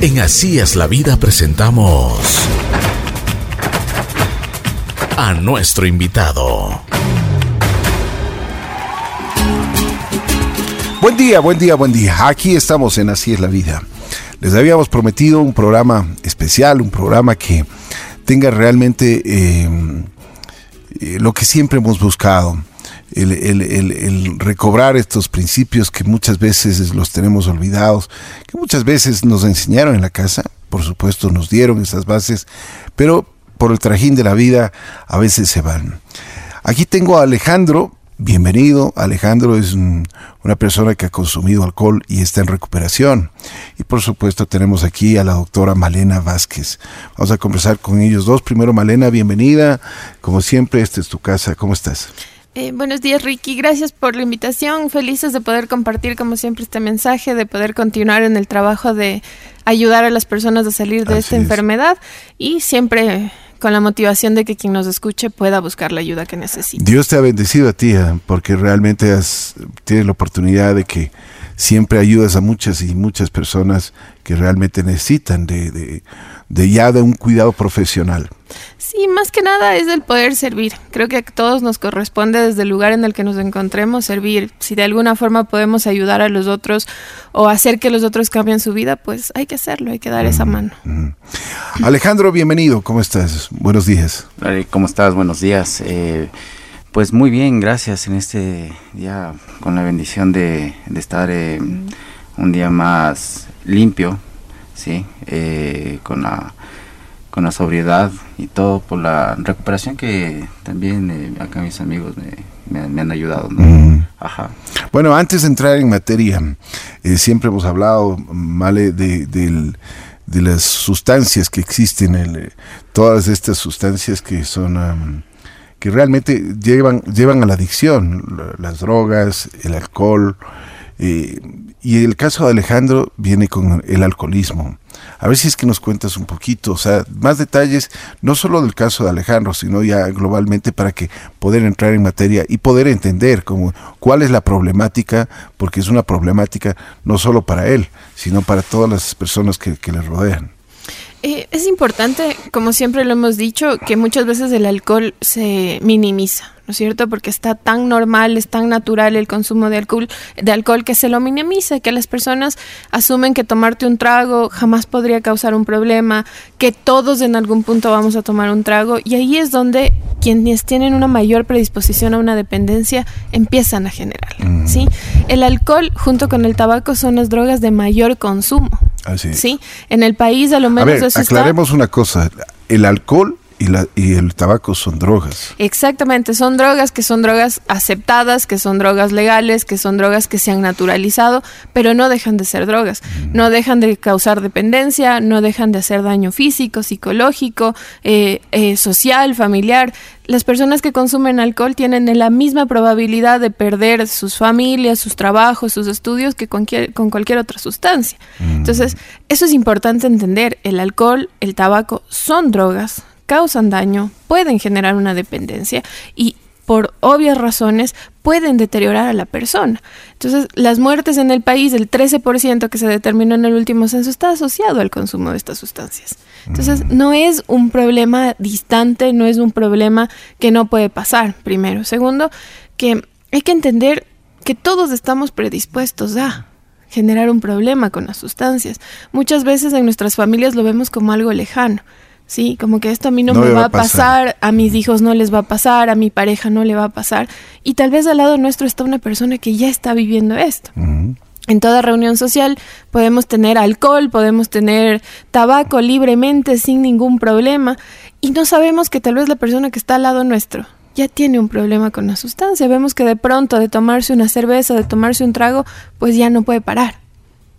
En Así es la vida presentamos a nuestro invitado. Buen día, buen día, buen día. Aquí estamos en Así es la vida. Les habíamos prometido un programa especial, un programa que tenga realmente eh, eh, lo que siempre hemos buscado. El, recobrar estos principios que muchas veces los tenemos olvidados, que muchas veces nos enseñaron en la casa, por supuesto nos dieron esas bases, pero por el trajín de la vida a veces se van. Aquí tengo a Alejandro, bienvenido. Alejandro es una persona que ha consumido alcohol y está en recuperación. Y por supuesto tenemos aquí a la doctora Malena Vázquez. Vamos a conversar con ellos dos. Primero Malena, bienvenida. Como siempre, esta es tu casa. ¿Cómo estás? Eh, buenos días, Ricky. Gracias por la invitación. Felices de poder compartir, como siempre, este mensaje, de poder continuar en el trabajo de ayudar a las personas a salir de esta enfermedad y siempre con la motivación de que quien nos escuche pueda buscar la ayuda que necesita. Dios te ha bendecido a ti, ¿eh? porque realmente has, tienes la oportunidad de que siempre ayudas a muchas y muchas personas que realmente necesitan de, de, ya de un cuidado profesional. Sí, más que nada es el poder servir. Creo que a todos nos corresponde desde el lugar en el que nos encontremos servir. Si de alguna forma podemos ayudar a los otros o hacer que los otros cambien su vida, pues hay que hacerlo, hay que dar esa mano. Alejandro, bienvenido. ¿Cómo estás? Buenos días. ¿Cómo estás? Buenos días. Eh, pues muy bien, gracias en este día con la bendición de, estar eh, un día más limpio, sí, eh, con la con la sobriedad y todo por la recuperación que también eh, acá mis amigos me, han ayudado. Ajá. Bueno, antes de entrar en materia, siempre hemos hablado, Male, de, de, las sustancias que existen, todas estas sustancias que son que realmente llevan, llevan a la adicción, las drogas, el alcohol. Eh, y el caso de Alejandro viene con el alcoholismo. A ver si es que nos cuentas un poquito, o sea, más detalles, no solo del caso de Alejandro, sino ya globalmente para que poder entrar en materia y poder entender cómo, cuál es la problemática, porque es una problemática no solo para él, sino para todas las personas que, que le rodean. Eh, es importante, como siempre lo hemos dicho, que muchas veces el alcohol se minimiza. ¿no es cierto? Porque está tan normal, es tan natural el consumo de alcohol, de alcohol que se lo minimiza, que las personas asumen que tomarte un trago jamás podría causar un problema, que todos en algún punto vamos a tomar un trago y ahí es donde quienes tienen una mayor predisposición a una dependencia empiezan a generar, ¿sí? El alcohol junto con el tabaco son las drogas de mayor consumo. Así ¿Sí? En el país a lo menos a aclaremos una cosa, el alcohol y, la, y el tabaco son drogas. Exactamente, son drogas que son drogas aceptadas, que son drogas legales, que son drogas que se han naturalizado, pero no dejan de ser drogas. No dejan de causar dependencia, no dejan de hacer daño físico, psicológico, eh, eh, social, familiar. Las personas que consumen alcohol tienen la misma probabilidad de perder sus familias, sus trabajos, sus estudios que con, con cualquier otra sustancia. Entonces, eso es importante entender. El alcohol, el tabaco son drogas, causan daño, pueden generar una dependencia y por obvias razones pueden deteriorar a la persona. Entonces, las muertes en el país, el 13% que se determinó en el último censo, está asociado al consumo de estas sustancias. Entonces, mm. no es un problema distante, no es un problema que no puede pasar, primero. Segundo, que hay que entender que todos estamos predispuestos a generar un problema con las sustancias. Muchas veces en nuestras familias lo vemos como algo lejano. Sí, como que esto a mí no, me va a pasar. a mis hijos no les va a pasar, a mi pareja no le va a pasar. Y tal vez al lado nuestro está una persona que ya está viviendo esto. En toda reunión social podemos tener alcohol, podemos tener tabaco libremente, sin ningún problema, y no sabemos que tal vez la persona que está al lado nuestro ya tiene un problema con la sustancia. Vemos que de pronto de tomarse una cerveza, de tomarse un trago, pues ya no puede parar.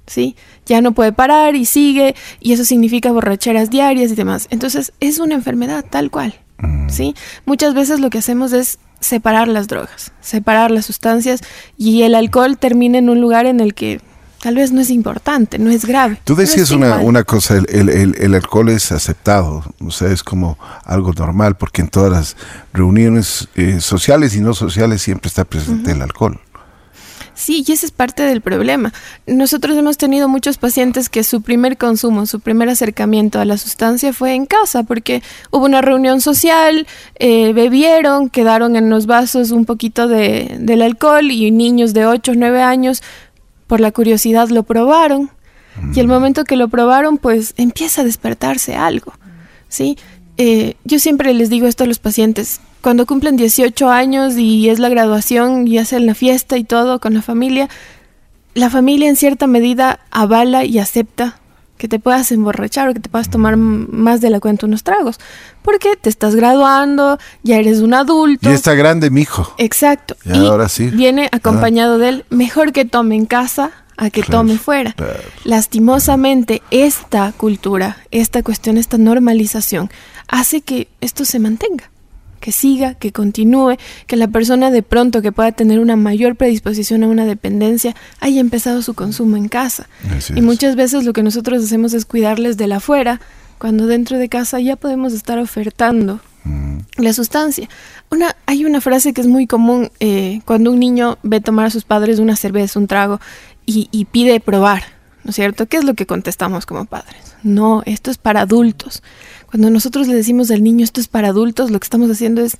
¿Sí? Ya no puede parar y sigue, y eso significa borracheras diarias y demás. Entonces, es una enfermedad tal cual, mm. ¿sí? Muchas veces lo que hacemos es separar las drogas, separar las sustancias, y el alcohol termina en un lugar en el que tal vez no es importante, no es grave. Tú decías una, una, cosa, el, el, el, alcohol es aceptado, o sea, es como algo normal, porque en todas las reuniones eh, sociales y no sociales siempre está presente el alcohol. Sí, y ese es parte del problema. Nosotros hemos tenido muchos pacientes que su primer consumo, su primer acercamiento a la sustancia fue en casa, porque hubo una reunión social, eh, bebieron, quedaron en los vasos un poquito de, del alcohol y niños de 8 o 9 años, por la curiosidad, lo probaron. Y el mm. momento que lo probaron, pues empieza a despertarse algo. ¿sí? Eh, yo siempre les digo esto a los pacientes, cuando cumplen 18 años y es la graduación y hacen la fiesta y todo con la familia, la familia en cierta medida avala y acepta que te puedas emborrachar o que te puedas tomar más de la cuenta unos tragos. Porque te estás graduando, ya eres un adulto. Y está grande, mi hijo. Exacto. Y, ahora sí. Viene acompañado de él. Mejor que tome en casa a que tome fuera. Lastimosamente, esta cultura, esta cuestión, esta normalización, hace que esto se mantenga que siga, que continúe, que la persona de pronto que pueda tener una mayor predisposición a una dependencia haya empezado su consumo en casa. y muchas veces lo que nosotros hacemos es cuidarles de la afuera, cuando dentro de casa ya podemos estar ofertando mm. la sustancia. Una, hay una frase que es muy común eh, cuando un niño ve tomar a sus padres una cerveza, un trago, y, y pide probar, ¿no es cierto? ¿Qué es lo que contestamos como padres? No, esto es para adultos. Cuando nosotros le decimos al niño esto es para adultos, lo que estamos haciendo es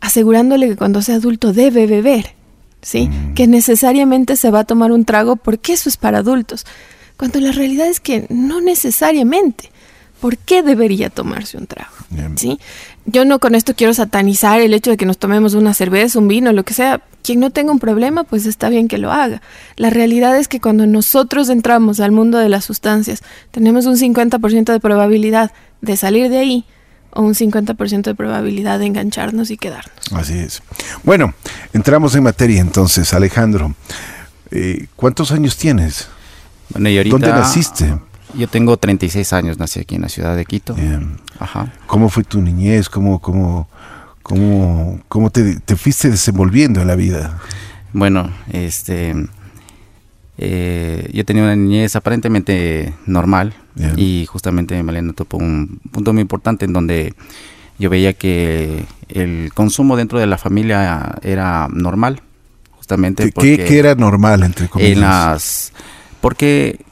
asegurándole que cuando sea adulto debe beber, ¿sí? Mm. Que necesariamente se va a tomar un trago porque eso es para adultos. Cuando la realidad es que no necesariamente. ¿Por qué debería tomarse un trago? ¿Sí? Yo no con esto quiero satanizar el hecho de que nos tomemos una cerveza, un vino, lo que sea. Quien no tenga un problema, pues está bien que lo haga. La realidad es que cuando nosotros entramos al mundo de las sustancias, tenemos un 50% de probabilidad de salir de ahí o un 50% de probabilidad de engancharnos y quedarnos. Así es. Bueno, entramos en materia entonces, Alejandro. Eh, ¿Cuántos años tienes? Bueno, ¿Dónde naciste? Yo tengo 36 años, nací aquí en la ciudad de Quito. Ajá. ¿Cómo fue tu niñez? ¿Cómo, cómo, cómo, cómo te, te fuiste desenvolviendo en la vida? Bueno, este eh, yo tenía una niñez aparentemente normal y justamente Malena topó un punto muy importante en donde yo veía que el consumo dentro de la familia era normal, justamente porque... ¿Qué, era normal, entre comillas? En las, porque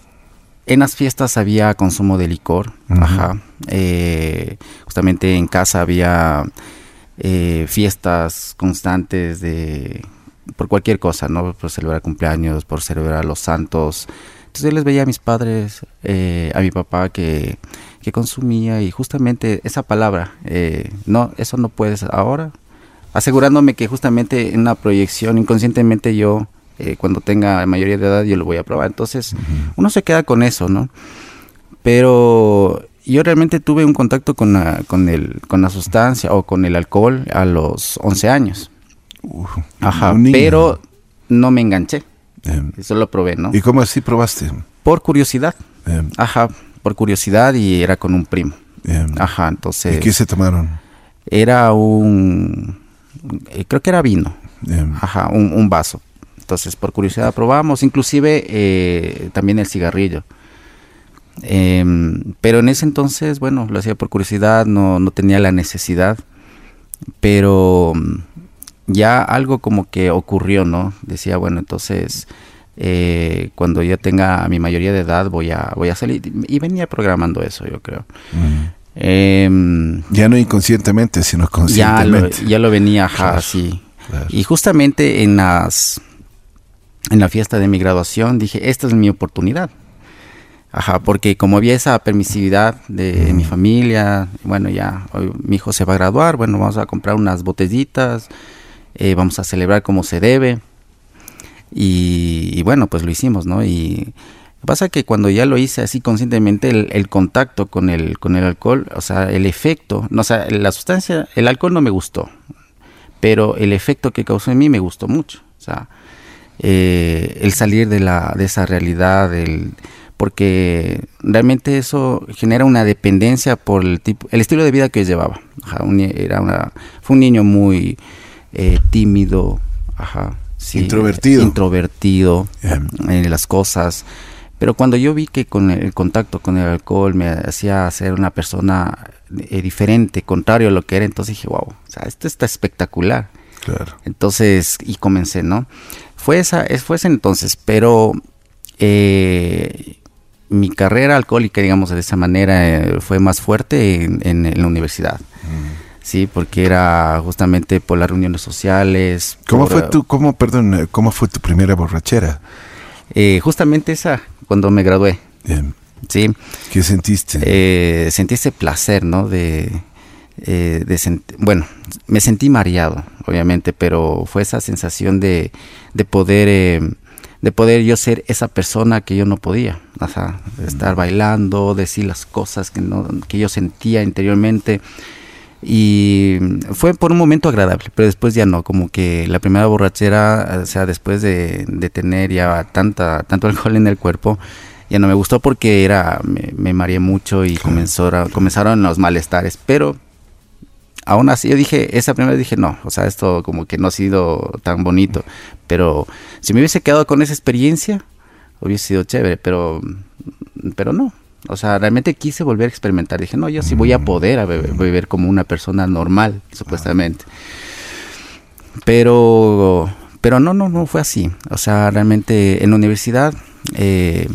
en las fiestas había consumo de licor, ajá. Eh, justamente en casa había eh, fiestas constantes de por cualquier cosa, ¿no? Por celebrar cumpleaños, por celebrar a los santos. Entonces yo les veía a mis padres, eh, a mi papá que, que, consumía y justamente esa palabra, eh, no, eso no puedes ahora, asegurándome que justamente en una proyección inconscientemente yo, eh, cuando tenga mayoría de edad, yo lo voy a probar. Entonces uno se queda con eso, ¿no? Pero yo realmente tuve un contacto con la, con, el, con la sustancia o con el alcohol a los 11 años. Ajá, pero no me enganché. Em. Eso lo probé, ¿no? ¿Y cómo así probaste? Por curiosidad. Em. Ajá, por curiosidad y era con un primo. Em. Ajá, entonces... ¿Y qué se tomaron? Era un... Eh, creo que era vino. Ajá, un, vaso. Entonces, por curiosidad probamos, inclusive eh, también el cigarrillo. pero en ese entonces, bueno, lo hacía por curiosidad, no, no tenía la necesidad. Pero ya algo como que ocurrió, ¿no? Decía, bueno, entonces eh, cuando yo tenga mi mayoría de edad voy a, voy a salir. Y venía programando eso, yo creo. Em, ya no inconscientemente, sino conscientemente. Ya lo, venía, así. Y justamente en las en la fiesta de mi graduación dije, esta es mi oportunidad. Ajá, porque como había esa permisividad de mi familia, bueno, ya mi hijo se va a graduar, bueno, vamos a comprar unas botellitas, eh, vamos a celebrar como se debe. Y, bueno, pues lo hicimos, ¿no? Y pasa que cuando ya lo hice así conscientemente, el, contacto con el, con el alcohol, o sea, el efecto, no, o sea, la sustancia, el alcohol no me gustó, pero el efecto que causó en mí me gustó mucho. O sea, eh, el salir de, la, de esa realidad, el, porque realmente eso genera una dependencia por el tipo, el estilo de vida que llevaba. era una, fue un niño muy eh, tímido, ajá, introvertido, introvertido en las cosas. Pero cuando yo vi que con el contacto con el alcohol me hacía ser una persona eh, diferente, contrario a lo que era, entonces dije, wow, o sea, esto está espectacular. Claro. Entonces, y comencé, ¿no? Fue esa, fue ese entonces, pero eh, mi carrera alcohólica, digamos de esa manera, eh, fue más fuerte en, la universidad. Mm. Sí, porque era justamente por las reuniones sociales. ¿Cómo fue tu, cómo, perdón, cómo fue tu primera borrachera? Eh, justamente esa, cuando me gradué. Bien. Sí. ¿Qué sentiste? Eh, sentí ese placer, ¿no? De, eh, de bueno, me sentí mareado, obviamente, pero fue esa sensación de, de poder eh, de poder yo ser esa persona que yo no podía, o sea, estar bailando, decir las cosas que no que yo sentía interiormente y fue por un momento agradable, pero después ya no, como que la primera borrachera, o sea, después de, de tener ya tanta tanto alcohol en el cuerpo, ya no me gustó porque era me, me mareé mucho y comenzó, comenzaron los malestares, pero aún así yo dije, esa primera dije, no, o sea, esto como que no ha sido tan bonito, pero si me hubiese quedado con esa experiencia, hubiese sido chévere, pero, pero no. O sea, realmente quise volver a experimentar. Dije, no, yo sí voy a mm. poder beber, como una persona normal, supuestamente. Pero, pero no, no, no fue así. O sea, realmente en la universidad eh,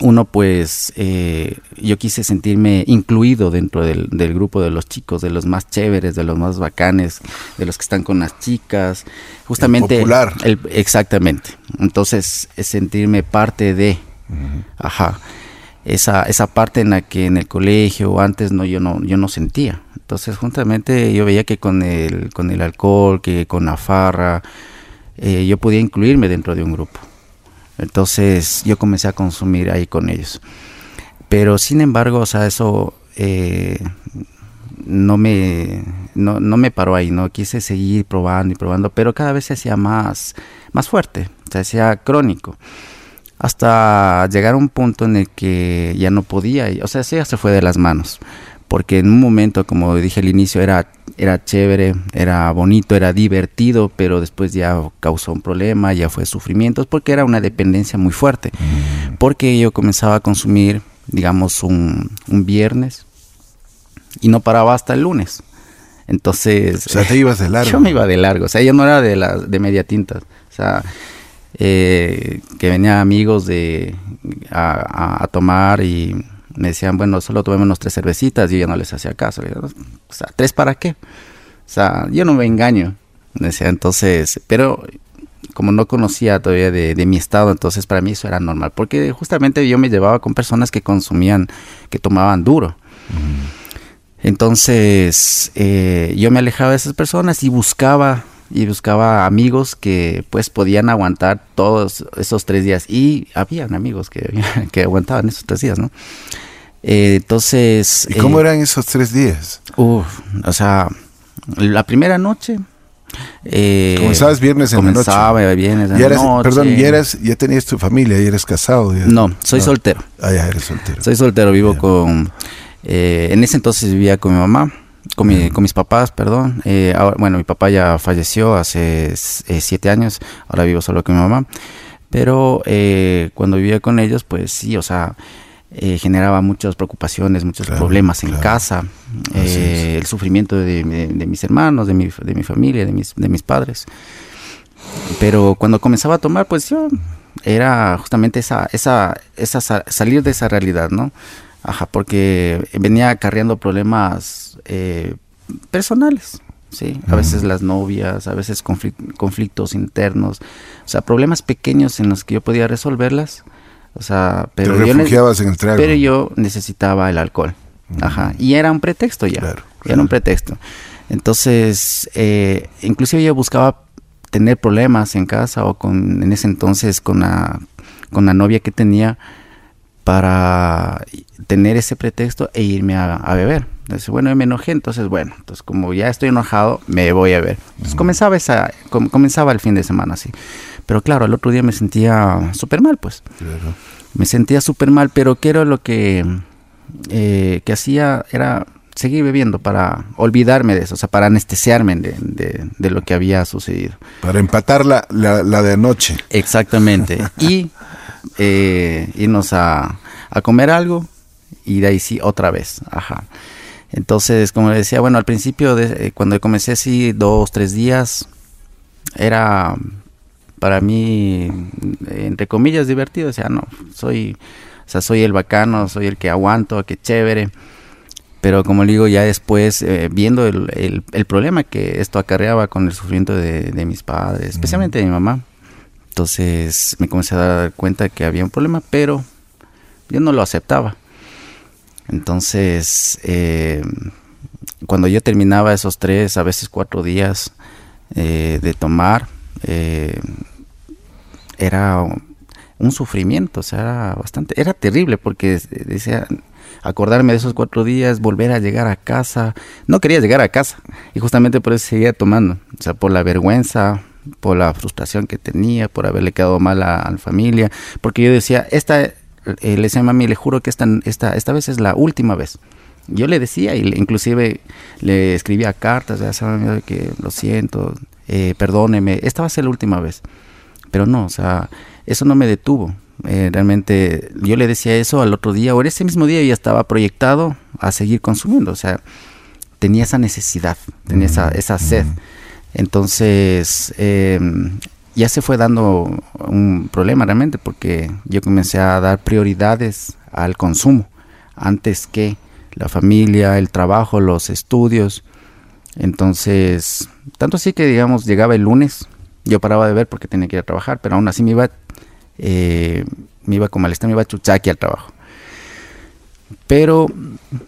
uno pues eh, yo quise sentirme incluido dentro del, grupo de los chicos, de los más chéveres, de los más bacanes, de los que están con las chicas, justamente... popular. exactamente. Entonces, es sentirme parte de... Ajá. Esa, esa parte en la que en el colegio antes no yo no yo no sentía entonces justamente yo veía que con el con el alcohol que con la farra eh, yo podía incluirme dentro de un grupo entonces yo comencé a consumir ahí con ellos. Pero sin embargo, o sea, eso eh, no, me, no, me paró ahí, ¿no? Quise seguir probando y probando, pero cada vez se hacía más, más fuerte, se hacía crónico. Hasta llegar a un punto en el que ya no podía, o sea, ya se fue de las manos porque en un momento, como dije al inicio, era, era chévere, era bonito, era divertido, pero después ya causó un problema, ya fue sufrimientos, porque era una dependencia muy fuerte. Mm. Porque yo comenzaba a consumir, digamos, un, un viernes y no paraba hasta el lunes. Entonces... O sea, te ibas de largo. Yo me iba de largo, o sea, yo no era de, la, de media tinta, o sea... Eh, que venían amigos de a tomar y me decían, bueno, solo tomémonos tres cervecitas y yo no les hacía caso. o sea, ¿tres para qué? O sea, yo no me engaño. Decía, entonces, pero como no conocía todavía de, mi estado, entonces para mí eso era normal, porque justamente yo me llevaba con personas que consumían, que tomaban duro. Entonces, eh, yo me alejaba de esas personas y buscaba y buscaba amigos que pues podían aguantar todos esos tres días y habían amigos que, que aguantaban esos tres días, ¿no? Eh, entonces... ¿Y cómo eh, eran esos tres días? Uf, o sea, la primera noche... Eh, Comenzabas viernes en la noche. Viernes en la noche. Perdón, ¿y eras, ya tenías tu familia, y eres casado? No, soy soltero. Ah, ya eres soltero. Soy soltero, vivo con... Eh, en ese entonces vivía con mi mamá, con, mi, con mis papás, perdón. bueno, mi papá ya falleció hace siete años, ahora vivo solo con mi mamá. Pero cuando vivía con ellos, pues sí, o sea, eh, generaba muchas preocupaciones, muchos problemas en casa, eh, el sufrimiento de, mis hermanos, de mi, de mi familia, de mis, de mis padres. Pero cuando comenzaba a tomar, pues yo era justamente esa, esa, esa salir de esa realidad, ¿no? Ajá, porque venía acarreando problemas eh, personales, ¿sí? A veces las novias, a veces conflictos internos, o sea, problemas pequeños en los que yo podía resolverlas o sea, pero, yo, pero yo necesitaba el alcohol. Ajá. Y era un pretexto ya. Era un pretexto. Entonces, eh, inclusive yo buscaba tener problemas en casa o con, en ese entonces con la, con la novia que tenía para tener ese pretexto e irme a, beber. Entonces, bueno, yo me enojé, entonces, bueno, entonces como ya estoy enojado, me voy a ver. Entonces comenzaba, esa, comenzaba el fin de semana así. Pero claro, el otro día me sentía súper mal, pues. Me sentía súper mal, pero ¿qué era lo que, eh, que hacía? Era seguir bebiendo para olvidarme de eso, o sea, para anestesiarme de, de, lo que había sucedido. Para empatar la, la, de anoche. Exactamente. y eh, irnos a, a comer algo y de ahí sí otra vez. Ajá. Entonces, como decía, bueno, al principio, de, eh, cuando comencé así, dos, tres días, era para mí, entre comillas, divertido. O sea, no, soy, o sea, soy el bacano, soy el que aguanto, que chévere. Pero como le digo, ya después, eh, viendo el, el, problema que esto acarreaba con el sufrimiento de, de mis padres, especialmente de mi mamá, entonces me comencé a dar cuenta que había un problema, pero yo no lo aceptaba. Entonces, eh, cuando yo terminaba esos tres, a veces cuatro días eh, de tomar, eh, era un sufrimiento, o sea, bastante, era terrible porque decía, acordarme de esos cuatro días, volver a llegar a casa, no quería llegar a casa y justamente por eso seguía tomando, o sea, por la vergüenza, por la frustración que tenía, por haberle quedado mal a, la familia, porque yo decía, esta, eh, le decía a mami, le juro que esta, esta, esta vez es la última vez. Yo le decía, y inclusive le escribía cartas, ya saben que lo siento, eh, perdóneme, esta va a ser la última vez. Pero no, o sea, eso no me detuvo. Eh, realmente yo le decía eso al otro día, o ese mismo día ya estaba proyectado a seguir consumiendo, o sea, tenía esa necesidad, tenía esa, esa sed. Entonces, em, ya se fue dando un problema realmente porque yo comencé a dar prioridades al consumo antes que la familia, el trabajo, los estudios. Entonces, tanto así que digamos, llegaba el lunes, yo paraba de ver porque tenía que ir a trabajar, pero aún así me iba, eh, me iba como al me iba chuchaqui al trabajo. Pero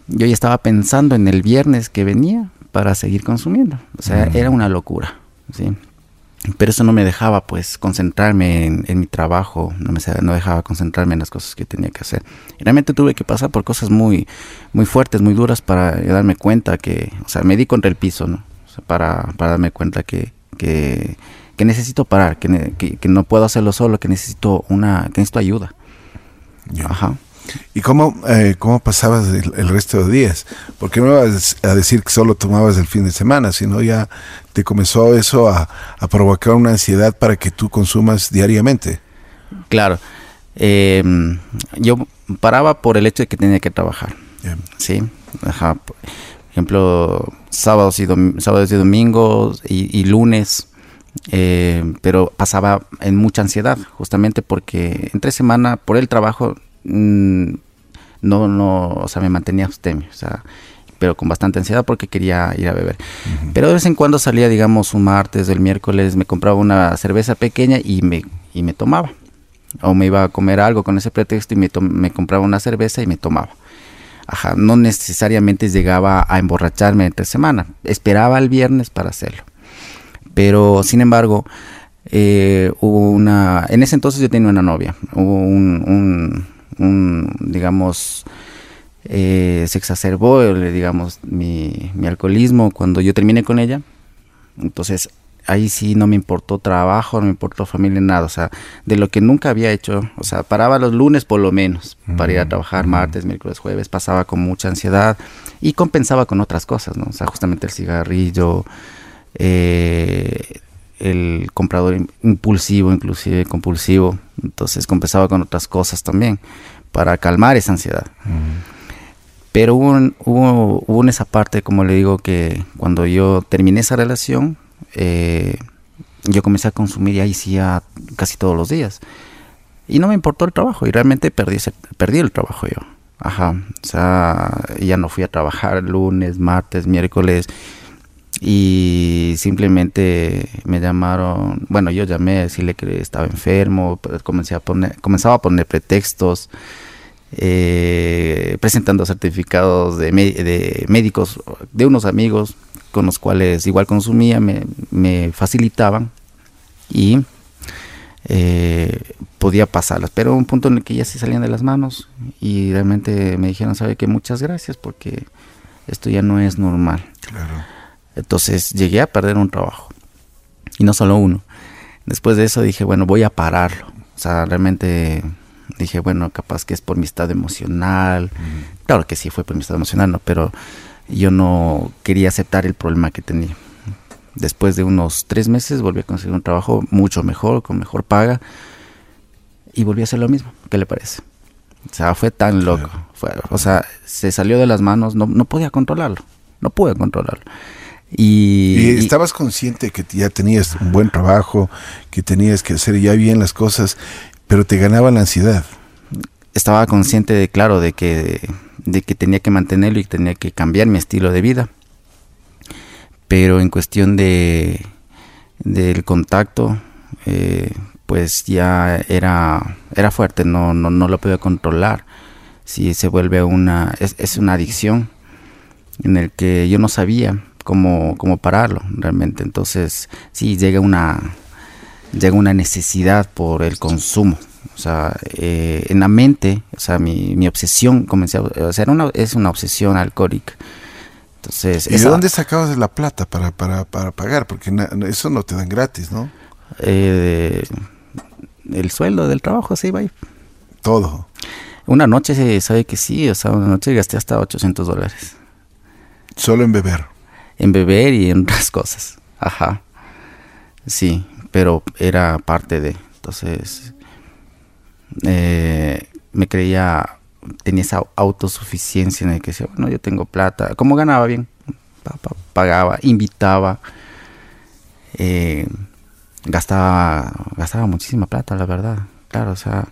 yo ya estaba pensando en el viernes que venía para seguir consumiendo. O sea, era una locura, ¿sí? Pero eso no me dejaba, pues, concentrarme en, mi trabajo, no me no dejaba concentrarme en las cosas que tenía que hacer. Y realmente tuve que pasar por cosas muy, muy fuertes, muy duras para darme cuenta que, o sea, me di contra el piso, ¿no? O sea, para, para darme cuenta que, que, que necesito parar, que, que, no puedo hacerlo solo, que necesito una, que necesito ayuda. Ajá. ¿Y cómo, eh, cómo pasabas el, resto de días? Porque no ibas a decir que solo tomabas el fin de semana, sino ya te comenzó eso a, provocar una ansiedad para que tú consumas diariamente. Claro. Em, yo paraba por el hecho de que tenía que trabajar. Sí. Por ejemplo, sábados y, sábados y domingos y, lunes. Eh, pero pasaba en mucha ansiedad, justamente porque entre semana, por el trabajo, Mm, no, no, o sea, me mantenía abstemio, o sea, pero con bastante ansiedad porque quería ir a beber. Pero de vez en cuando salía, digamos, un martes, el miércoles, me compraba una cerveza pequeña y me, y me tomaba. O me iba a comer algo con ese pretexto y me, me compraba una cerveza y me tomaba. Ajá, no necesariamente llegaba a emborracharme entre semana, esperaba el viernes para hacerlo. Pero, sin embargo, eh, hubo una... En ese entonces yo tenía una novia, hubo un un digamos, eh, se exacerbó, digamos, mi, mi alcoholismo cuando yo terminé con ella. Entonces, ahí sí no me importó trabajo, no me importó familia, nada. O sea, de lo que nunca había hecho, o sea, paraba los lunes por lo menos para ir a trabajar, martes, miércoles, jueves, pasaba con mucha ansiedad y compensaba con otras cosas, ¿no? O sea, justamente el cigarrillo, eh, el comprador impulsivo, inclusive compulsivo. Entonces compensaba con otras cosas también para calmar esa ansiedad. Pero hubo, hubo, hubo, en esa parte, como le digo, que cuando yo terminé esa relación, eh, yo comencé a consumir y ahí sí casi todos los días. Y no me importó el trabajo y realmente perdí, perdí el trabajo yo. Ajá, o sea, ya no fui a trabajar lunes, martes, miércoles y simplemente me llamaron, bueno, yo llamé a decirle que estaba enfermo, pues, comencé a poner, comenzaba a poner pretextos, eh, presentando certificados de, de, médicos de unos amigos con los cuales igual consumía, me, me facilitaban y eh, podía pasarlas, pero un punto en el que ya se salían de las manos y realmente me dijeron, sabe que muchas gracias porque esto ya no es normal. Claro entonces llegué a perder un trabajo. Y no solo uno. Después de eso dije, bueno, voy a pararlo. O sea, realmente dije, bueno, capaz que es por mi estado emocional. Claro que sí fue por mi estado emocional, ¿no? Pero yo no quería aceptar el problema que tenía. Después de unos tres meses volví a conseguir un trabajo mucho mejor, con mejor paga. Y volví a hacer lo mismo. ¿Qué le parece? O sea, fue tan loco. o sea, se salió de las manos, no, no podía controlarlo. No pude controlarlo. Y, estabas consciente que ya tenías un buen trabajo, que tenías que hacer ya bien las cosas, pero te ganaba la ansiedad. estaba consciente de, claro, de que, de que tenía que mantenerlo y tenía que cambiar mi estilo de vida. Pero en cuestión de del contacto, eh, pues ya era, era fuerte, no, no, no lo podía controlar. Si se vuelve una, es, es una adicción en el que yo no sabía cómo, cómo pararlo realmente. Entonces, sí, llega una, llega una necesidad por el consumo. O sea, eh, en la mente, o sea, mi, mi obsesión comencé a, o sea, era una, es una obsesión alcohólica. Entonces, ¿Y de dónde sacabas la plata para, para, para pagar? Porque na- eso no te dan gratis, ¿no? eh, el sueldo del trabajo se iba ahí. Todo. Una noche se sabe que sí, o sea, una noche gasté hasta 800 dólares Solo en beber. En beber y en otras cosas. Ajá. Sí, pero era parte de. Entonces, eh, me creía, tenía esa autosuficiencia en el que decía, bueno, yo tengo plata. Como ganaba bien, pa- pa- pagaba, invitaba, eh, gastaba, gastaba muchísima plata, la verdad. Claro, o sea,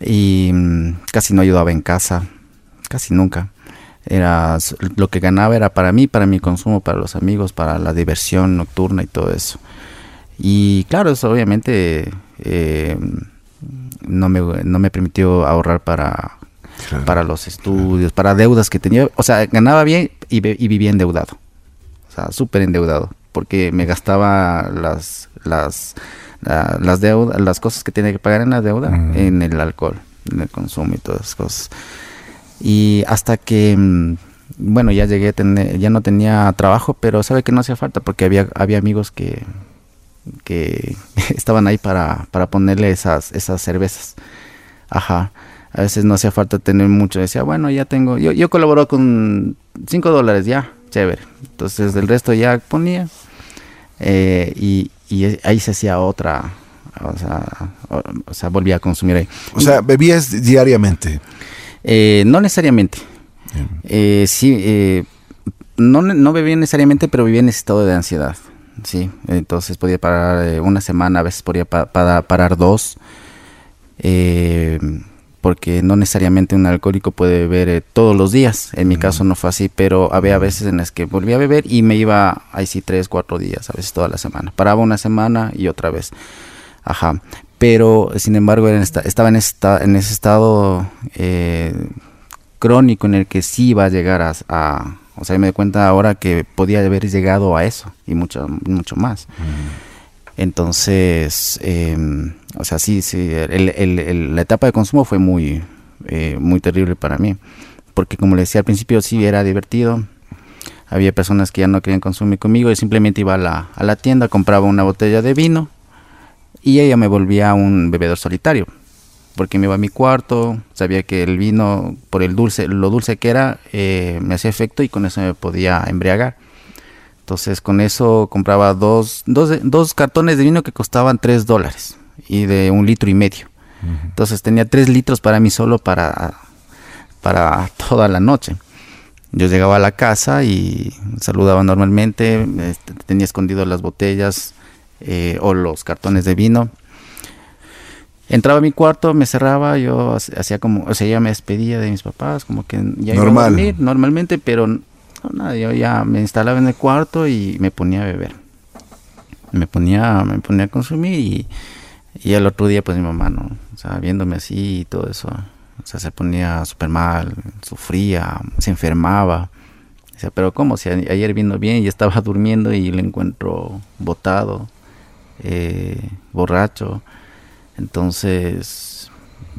y mm, casi no ayudaba en casa, casi nunca. Era lo que ganaba era para mí, para mi consumo, para los amigos, para la diversión nocturna y todo eso. Y claro, eso obviamente eh, no, me, no me permitió ahorrar para, Claro. para los estudios, para deudas que tenía. O sea, ganaba bien y, vivía endeudado. O sea, súper endeudado. Porque me gastaba las, las, la- las deudas, las cosas que tenía que pagar en la deuda, en el alcohol, en el consumo y todas esas cosas. Y hasta que, mm, bueno, ya llegué a tener, ya no tenía trabajo, pero sabe que no hacía falta porque había, había amigos que, que estaban ahí para, para ponerle esas, esas cervezas. Ajá. A veces no hacía falta tener mucho. Decía, bueno, ya tengo. Yo, yo colaboro con 5 dólares, ya, chévere. Entonces el resto ya ponía. eh, y, y ahí se hacía otra. O sea, o, o sea, volvía a consumir ahí. O sea, bebías diariamente. Eh, no necesariamente. Eh, sí, eh, no, no bebía necesariamente, pero vivía en ese estado de ansiedad. Sí, entonces podía parar eh, una semana, a veces podía pa- pa- parar dos. eh, porque no necesariamente un alcohólico puede beber eh, todos los días. En mi caso no fue así, pero había veces en las que volvía a beber y me iba ahí sí tres, cuatro días, a veces toda la semana. Paraba una semana y otra vez. Ajá. Pero, sin embargo, en esta- estaba en, esta, en ese estado eh, crónico en el que sí iba a llegar a, a- O sea, me doy cuenta ahora que podía haber llegado a eso y mucho, mucho más. Entonces, eh, o sea, sí, sí, el- el- el- la etapa de consumo fue muy, eh, muy terrible para mí. Porque como le decía al principio, sí era divertido. Había personas que ya no querían consumir conmigo y simplemente iba a la, a la tienda, compraba una botella de vino y ella me volvía un bebedor solitario. Porque me iba a mi cuarto, sabía que el vino, por el dulce, lo dulce que era, eh, me hacía efecto y con eso me podía embriagar. Entonces con eso compraba dos, dos, dos cartones de vino que costaban tres dólares y de un litro y medio. Entonces tenía tres litros para mí solo para, para toda la noche. Yo llegaba a la casa y saludaba normalmente, este, tenía escondido las botellas eh, o los cartones de vino. Entraba a mi cuarto, me cerraba, yo ha- hacía como, o sea, ya me despedía de mis papás, como que ya iba a dormir normalmente, pero no, nada, yo ya me instalaba en el cuarto y me ponía a beber. Me ponía, me ponía a consumir y, y el otro día pues mi mamá, ¿no? O sea, viéndome así y todo eso, o sea, se ponía súper mal, sufría, se enfermaba. Decía, pero ¿cómo? Si ayer vino bien y estaba durmiendo y le encuentro botado, eh, borracho. Entonces,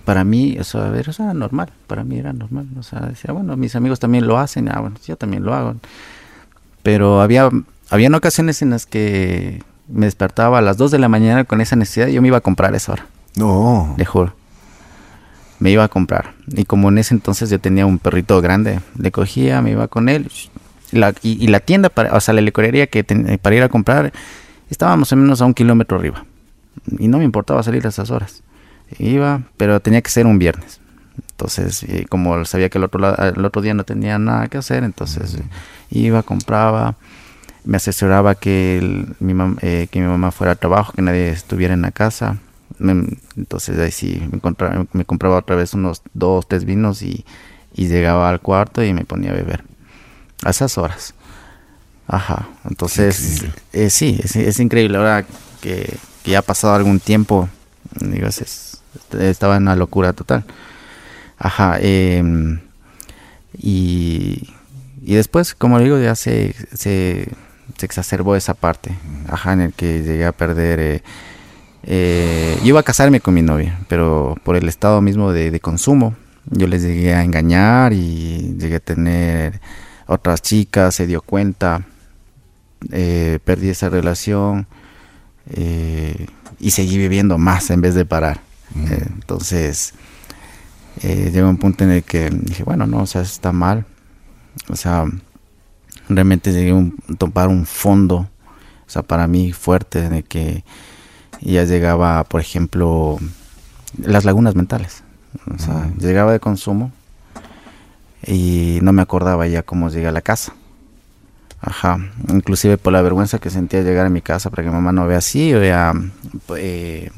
para mí, eso a ver, o sea, normal, para mí era normal. O sea, decía, bueno, mis amigos también lo hacen, ah, bueno, yo también lo hago. Pero había, habían ocasiones en las que me despertaba a las 2 de la mañana con esa necesidad y yo me iba a comprar a esa hora, No. le juro. Me iba a comprar. Y como en ese entonces yo tenía un perrito grande, le cogía, me iba con él. La- y, y la tienda, para, o sea, la licorería que ten- para ir a comprar, estaba más o menos a un kilómetro arriba. Y no me importaba salir a esas horas. Iba, pero tenía que ser un viernes. Entonces, eh, como sabía que el otro, la- el otro día no tenía nada que hacer, entonces eh, iba, compraba. me asesoraba que, mi eh, que mi mamá fuera a trabajo, que nadie estuviera en la casa. entonces ahí sí, me, me, compraba otra vez unos dos, tres vinos y, y, llegaba al cuarto y me ponía a beber. A esas horas. Ajá, entonces eh, sí, es, es, increíble. Ahora que, que, ya ha pasado algún tiempo, digo, estaba en una locura total. Ajá, eh, y, y después, como digo, ya se, se se exacerbó esa parte, ajá, en el que llegué a perder. Eh, eh, yo iba a casarme con mi novia, pero por el estado mismo de, consumo, yo les llegué a engañar y llegué a tener otras chicas, se dio cuenta, eh, perdí esa relación y seguí viviendo más en vez de parar. entonces, llegó un punto en el que dije, bueno, no, o sea, está mal. O sea, realmente llegué a topar un fondo, o sea, para mí fuerte, de que ya llegaba, por ejemplo, las lagunas mentales. O sea, llegaba de consumo y no me acordaba ya cómo llegué a la casa. Ajá, inclusive por la vergüenza que sentía llegar a mi casa para que mi mamá no vea así, o vea, eh,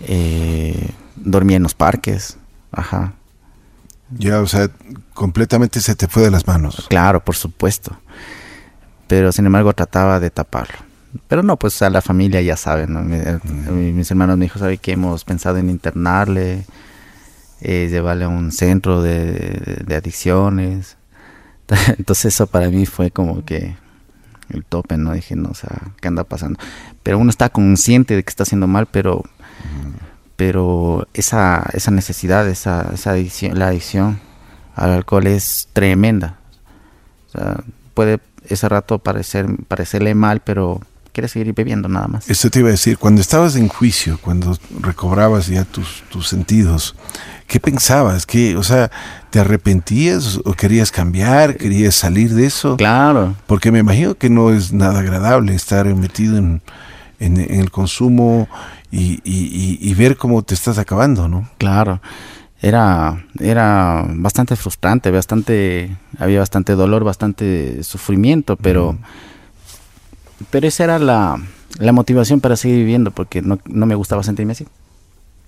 eh, dormía en los parques, ajá, ya, o sea, completamente se te fue de las manos. Claro, por supuesto. Pero sin embargo trataba de taparlo. Pero no, pues a la familia ya saben, ¿no? mis hermanos me dijo, ¿sabe qué? Hemos pensado en internarle, eh, llevarle a un centro de, adicciones. Entonces eso para mí fue como que el tope, ¿no? Dije, no, o sea, ¿qué anda pasando? Pero uno está consciente de que está haciendo mal, pero pero esa, esa necesidad, esa, esa adicción, la adicción al alcohol es tremenda. O sea, puede ese rato parecer, parecerle mal, pero quiere seguir bebiendo nada más. Eso te iba a decir, cuando estabas en juicio, cuando recobrabas ya tus, tus sentidos, ¿qué pensabas? ¿Qué, o sea, ¿te arrepentías o querías cambiar? ¿Querías salir de eso? Claro. Porque me imagino que no es nada agradable estar metido en, en, en el consumo y, y, ver cómo te estás acabando, ¿no? Claro. Era, era bastante frustrante, bastante, había bastante dolor, bastante sufrimiento, pero, pero esa era la, la, motivación para seguir viviendo, porque no, no me gustaba sentirme así.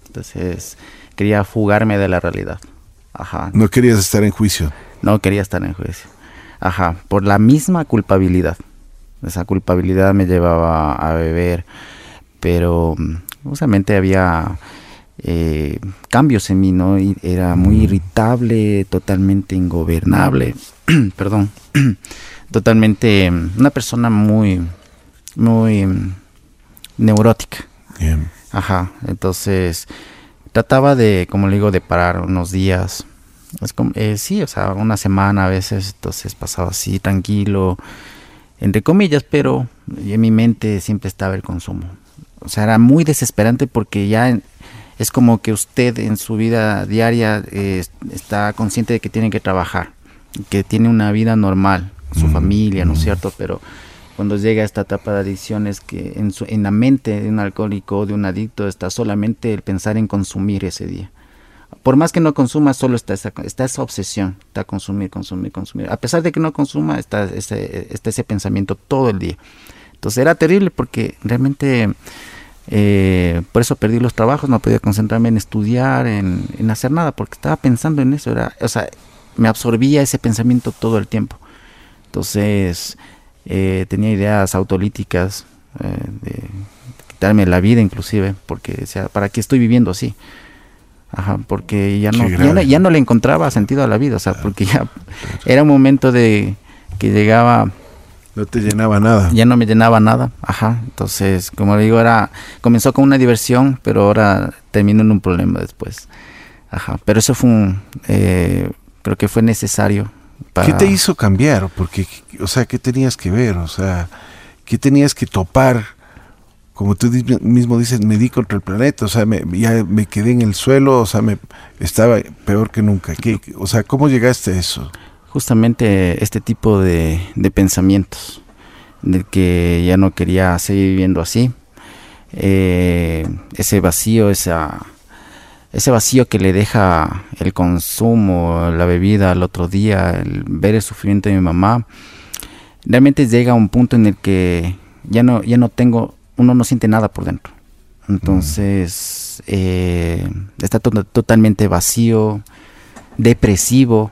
Entonces, quería fugarme de la realidad. Ajá. No querías estar en juicio. No quería estar en juicio. Ajá, por la misma culpabilidad. Esa culpabilidad me llevaba a beber, pero justamente había eh, cambios en mí, ¿no? Y era muy irritable, totalmente ingobernable, perdón, totalmente una persona muy, muy neurótica. Ajá, entonces trataba de, como le digo, de parar unos días. Es como, eh, sí, o sea, una semana a veces, entonces pasaba así tranquilo, entre comillas, pero en mi mente siempre estaba el consumo o sea, era muy desesperante porque ya es como que usted en su vida diaria eh, está consciente de que tiene que trabajar, que tiene una vida normal, su familia, ¿no es cierto? Pero cuando llega esta etapa de adicciones que en, su, en la mente de un alcohólico o de un adicto está solamente el pensar en consumir ese día. Por más que no consuma, solo está esa, está esa obsesión, está consumir, consumir, consumir. A pesar de que no consuma, está ese, está ese pensamiento todo el día. Entonces era terrible porque realmente eh, por eso perdí los trabajos, no podía concentrarme en estudiar, en, hacer nada, porque estaba pensando en eso. Era, o sea, me absorbía ese pensamiento todo el tiempo. Entonces, eh, tenía ideas autolíticas eh, de quitarme la vida inclusive, porque, sea, ¿para qué estoy viviendo así? Ajá, porque ya no, ya no, le encontraba sentido a la vida, o sea, porque ya era un momento de que llegaba no te llenaba nada. Ya no me llenaba nada, ajá. Entonces, como digo, era comenzó con una diversión, pero ahora terminó en un problema después. Ajá. Pero eso fue un, eh, creo que fue necesario. Para... ¿Qué te hizo cambiar? Porque, o sea, ¿qué tenías que ver? O sea, ¿qué tenías que topar? Como tú mismo dices, me di contra el planeta, o sea, me, ya me quedé en el suelo, o sea, me estaba peor que nunca. ¿Qué, o sea, ¿cómo llegaste a eso? justamente este tipo de, pensamientos, de que ya no quería seguir viviendo así, eh, ese vacío, esa, ese vacío que le deja el consumo, la bebida al otro día, el ver el sufrimiento de mi mamá, realmente llega a un punto en el que ya no, ya no tengo, uno no siente nada por dentro. Entonces, eh, está totalmente vacío, depresivo.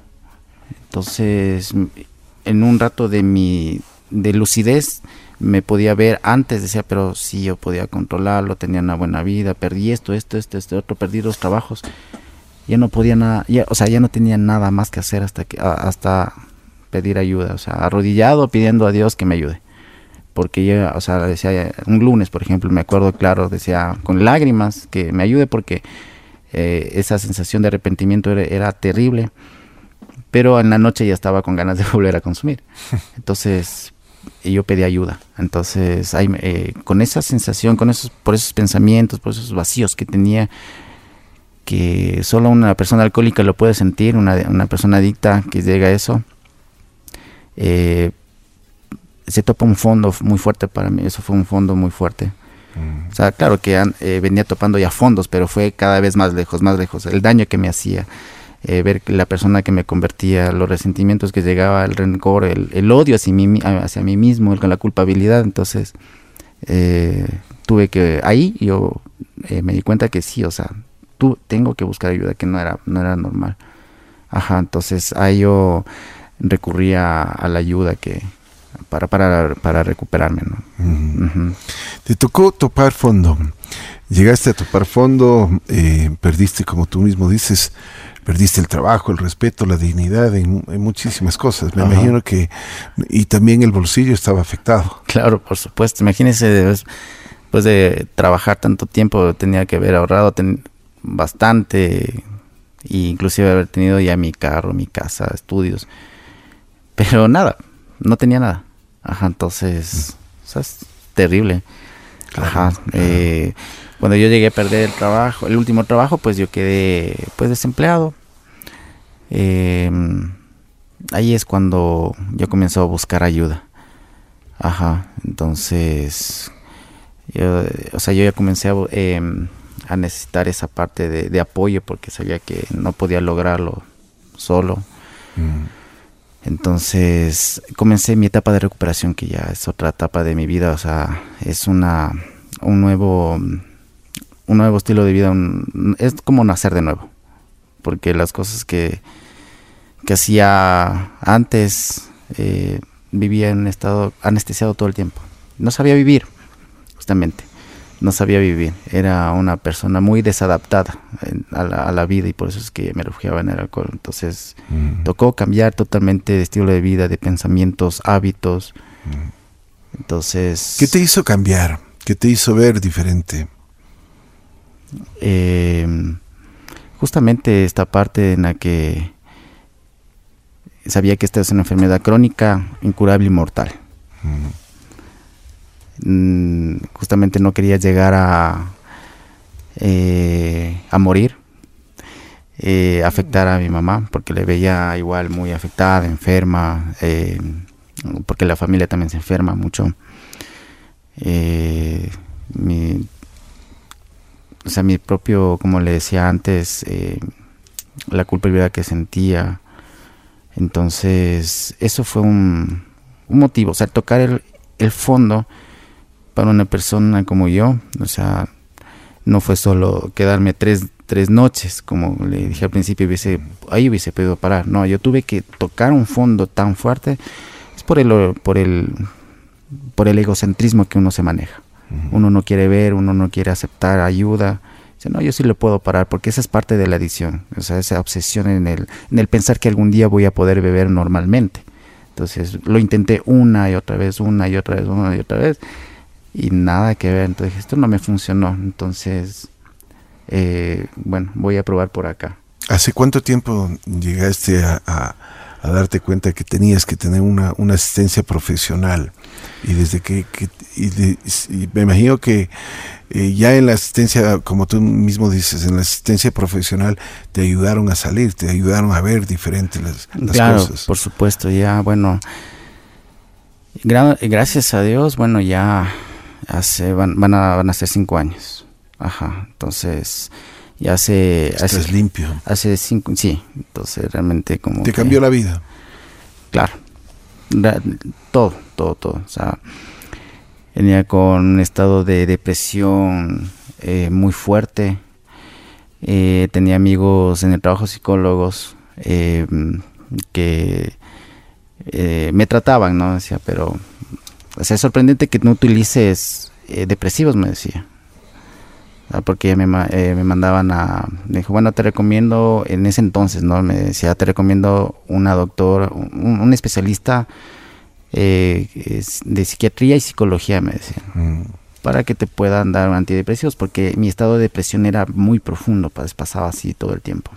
Entonces, en un rato de mi de lucidez me podía ver antes, decía, pero sí, yo podía controlarlo, tenía una buena vida, perdí esto, esto, esto, este otro, perdí dos trabajos. Ya no podía nada, ya, o sea, ya no tenía nada más que hacer hasta que hasta pedir ayuda, o sea, arrodillado pidiendo a Dios que me ayude. Porque yo, o sea, decía, un lunes, por ejemplo, me acuerdo claro, decía con lágrimas que me ayude porque eh, esa sensación de arrepentimiento era, terrible. Pero en la noche ya estaba con ganas de volver a consumir. Entonces, yo pedí ayuda. Entonces, eh, con esa sensación, con esos, por esos pensamientos, por esos vacíos que tenía, que solo una persona alcohólica lo puede sentir, una, una persona adicta que llega a eso, eh, se topa un fondo muy fuerte para mí, eso fue un fondo muy fuerte. Mm. O sea, claro que eh, venía topando ya fondos, pero fue cada vez más lejos, más lejos. El daño que me hacía, eh, ver la persona que me convertía, los resentimientos que llegaba, el rencor, el, odio hacia mí, hacia mí mismo, con la culpabilidad. Entonces, eh, tuve que, ahí yo me di cuenta que sí, o sea, tú tengo que buscar ayuda, que no era, no era normal. Ajá, entonces ahí yo recurría a la ayuda que, para, para, para recuperarme. ¿no? Te tocó topar fondo. Llegaste a topar fondo, eh, perdiste, como tú mismo dices, perdiste el trabajo, el respeto, la dignidad en, muchísimas cosas. Me imagino que. Y también el bolsillo estaba afectado. Claro, por supuesto. Imagínese, después de trabajar tanto tiempo, tenía que haber ahorrado bastante, e inclusive haber tenido ya mi carro, mi casa, estudios. Pero nada, no tenía nada. Ajá, entonces, o sea, es terrible. Ajá. Eh, cuando yo llegué a perder el trabajo, el último trabajo, pues yo quedé pues desempleado. Em, ahí es cuando yo comencé a buscar ayuda. Ajá, entonces, yo, o sea, yo ya comencé a, em, a necesitar esa parte de, apoyo porque sabía que no podía lograrlo solo. Mm. Entonces comencé mi etapa de recuperación, que ya es otra etapa de mi vida, o sea, es una, un, nuevo, un nuevo estilo de vida, es como nacer de nuevo, porque las cosas que, que hacía antes eh, vivía en estado anestesiado todo el tiempo, no sabía vivir, justamente no sabía vivir. Era una persona muy desadaptada a la, vida y por eso es que me refugiaba en el alcohol. Entonces mm. tocó cambiar totalmente de estilo de vida, de pensamientos, hábitos. Mm. Entonces... ¿Qué te hizo cambiar? ¿Qué te hizo ver diferente? Em, justamente esta parte en la que sabía que esta es una enfermedad crónica, incurable y mortal. Mm. Mm, justamente no quería llegar a, eh, a morir, eh, afectar a mi mamá, porque le veía igual muy afectada, enferma, eh, porque la familia también se enferma mucho. mi, o sea, mi propio, como le decía antes, la culpabilidad que sentía. Entonces, eso fue un, un motivo, o sea, tocar el, el fondo para una persona como yo, o sea, no fue solo quedarme tres, tres noches, como le dije al principio, hubiese, ahí hubiese podido parar. No, yo tuve que tocar un fondo tan fuerte, es por el, por el, por el egocentrismo que uno se maneja. Uno no quiere ver, uno no quiere aceptar ayuda. Dice, no, yo sí lo puedo parar, porque esa es parte de la adicción, o sea, esa obsesión en el, en el pensar que algún día voy a poder beber normalmente. Entonces lo intenté una y otra vez, una y otra vez, una y otra vez y nada que ver. Entonces esto no me funcionó. Entonces, eh, bueno, voy a probar por acá. ¿Hace cuánto tiempo llegaste a, darte cuenta que tenías que tener una, asistencia profesional? Y desde que, me imagino que eh, ya en la asistencia, como tú mismo dices, en la asistencia profesional te ayudaron a salir, te ayudaron a ver diferentes las, las claro, Por supuesto, ya, bueno, gracias a Dios, bueno, ya hace, van, van, a, van a ser cinco años. Ajá, entonces ya hace... Estás hace, limpio. Hace cinco, sí, entonces realmente como... ¿Te cambió la vida? Claro, todo, todo, todo. O sea, venía con un estado de depresión eh, muy fuerte. Eh, tenía amigos en el trabajo psicólogos eh, que me trataban, ¿no? Decía, pero o es sorprendente que no utilices depresivos, me decía. Ah, porque me, me, mandaban a, me dijo, bueno, te recomiendo, en ese entonces, ¿no? Me decía, te recomiendo una doctora, un, especialista de psiquiatría y psicología, me decía. Mm para que te puedan dar antidepresivos, porque mi estado de depresión era muy profundo, pues, pasaba así todo el tiempo.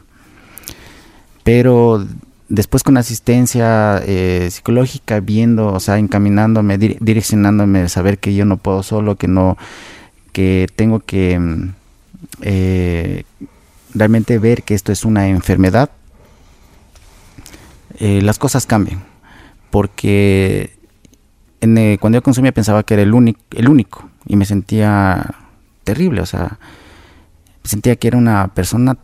Pero después con asistencia eh, psicológica, viendo, o sea, encaminándome, direccionándome, saber que yo no puedo solo, que no, que tengo que mm, eh, realmente ver que esto es una enfermedad, eh, las cosas cambian. Porque cuando yo consumía pensaba que era el único, el único y me sentía terrible, o sea, sentía que era una persona,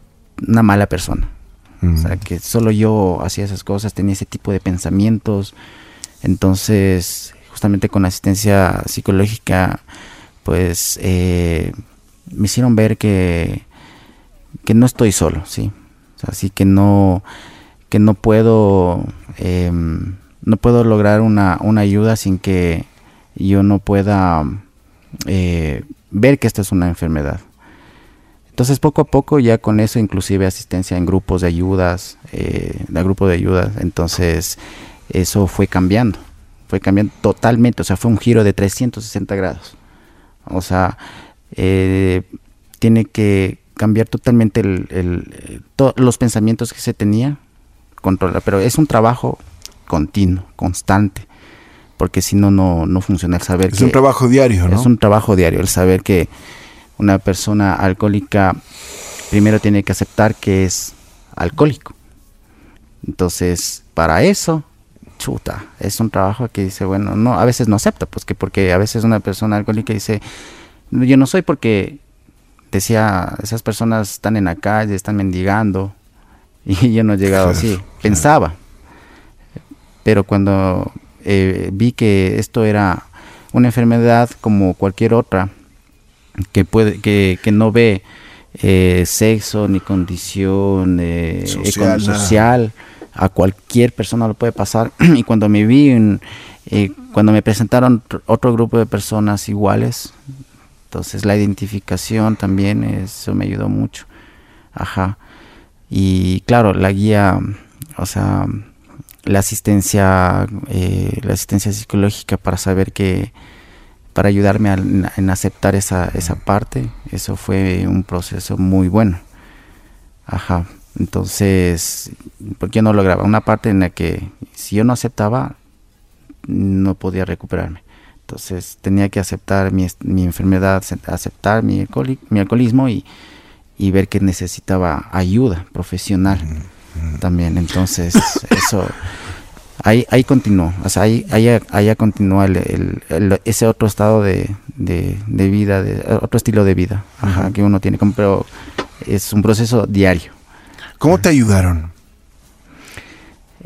una mala persona. O sea, que solo yo hacía esas cosas, tenía ese tipo de pensamientos. Entonces, justamente con asistencia psicológica, pues eh, me hicieron ver que, que no estoy solo, sí. así que no, que no puedo, em, no puedo lograr una, una ayuda sin que yo no pueda eh, ver que esta es una enfermedad. Entonces poco a poco ya con eso inclusive asistencia en grupos de ayudas, eh, de grupo de ayudas, entonces eso fue cambiando, fue cambiando totalmente, o sea, fue un giro de 360 grados. O sea, eh, tiene que cambiar totalmente el, los pensamientos que se tenía, controlar, pero es un trabajo continuo, constante porque si no, no funciona el saber. Es un trabajo diario, ¿no? Es un trabajo diario, el saber que una persona alcohólica primero tiene que aceptar que es alcohólico. Entonces, para eso, chuta, es un trabajo que dice, bueno, no, a veces no acepta, pues que porque a veces una persona alcohólica dice, yo no soy porque decía, esas personas están en la calle, están mendigando, y yo no he llegado así, pensaba. Pero cuando eh, vi que esto era una enfermedad como cualquier otra, que, puede, que, no ve eh, sexo ni condición eh, social, a cualquier persona lo puede pasar. y cuando me vi, en, cuando me presentaron otro grupo de personas iguales, entonces la identificación también, eso me ayudó mucho. Ajá. Y claro, la guía, o sea, la asistencia, eh, la asistencia psicológica para saber que, para ayudarme en aceptar esa, esa parte, eso fue un proceso muy bueno. Ajá. Entonces, porque yo no lograba una parte en la que si yo no aceptaba, no podía recuperarme. Entonces tenía que aceptar mi, mi enfermedad, aceptar mi, mi alcoholismo y, y, ver que necesitaba ayuda profesional también. Entonces, eso, ahí, ahí continuó, o sea, ahí, ahí, continúa el, ese otro estado de, de, vida, de, otro estilo de vida que uno tiene, pero es un proceso diario. ¿Cómo te ayudaron?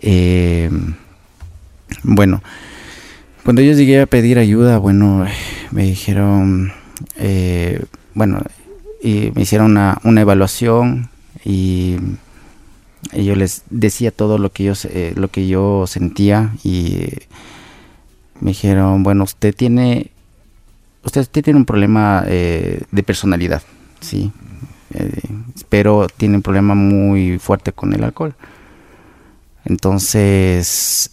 Eh, bueno, cuando yo llegué a pedir ayuda, bueno, me dijeron, eh, bueno, y me hicieron una, una evaluación y yo les decía todo lo que yo, eh, lo que yo sentía y me dijeron, bueno, usted tiene, usted, tiene un problema eh, de personalidad, sí, eh, pero tiene un problema muy fuerte con el alcohol. Entonces,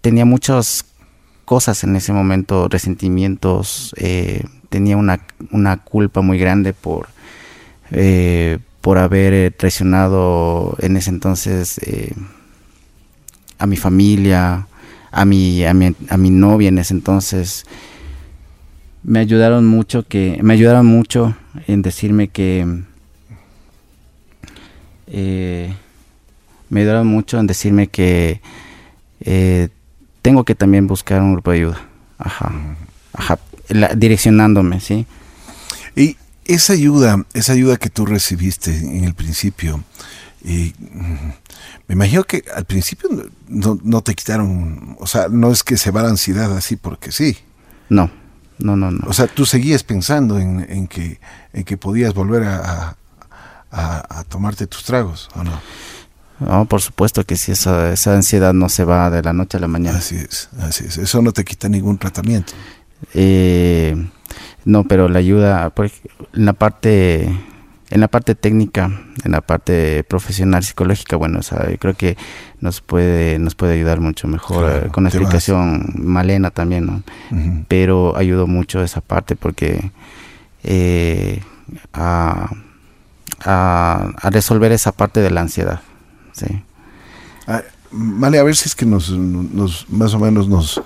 tenía muchas cosas en ese momento, resentimientos, tenía una, una, culpa muy grande por por haber eh, traicionado en ese entonces eh, a mi familia, a mi, a mi, a mi novia en ese entonces. Me ayudaron mucho que me ayudaron mucho en decirme que eh, me ayudaron mucho en decirme que tengo que también buscar un grupo de ayuda. Ajá. Ajá. direccionándome, ¿sí? Y esa ayuda, esa ayuda que tú recibiste en el principio, Y mm, me imagino que al principio no, no te quitaron, o sea, no es que se va la ansiedad así porque sí. No, no, no, no. O sea, tú seguías pensando en, en que, en que podías volver a, a, a tomarte tus tragos, ¿o no? No, por supuesto que sí, esa, esa ansiedad no se va de la noche a la mañana. Así es, así es. Eso no te quita ningún tratamiento. Eh, no, pero la ayuda en la parte en la parte técnica, en la parte profesional psicológica, bueno, o sea, yo creo que nos puede nos puede ayudar mucho mejor Claro, con la explicación Malena también, ¿no? Pero ayudó mucho esa parte porque eh, a, a, a resolver esa parte de la ansiedad, sí. Ah, Vale, a ver si es que nos, nos más o menos nos,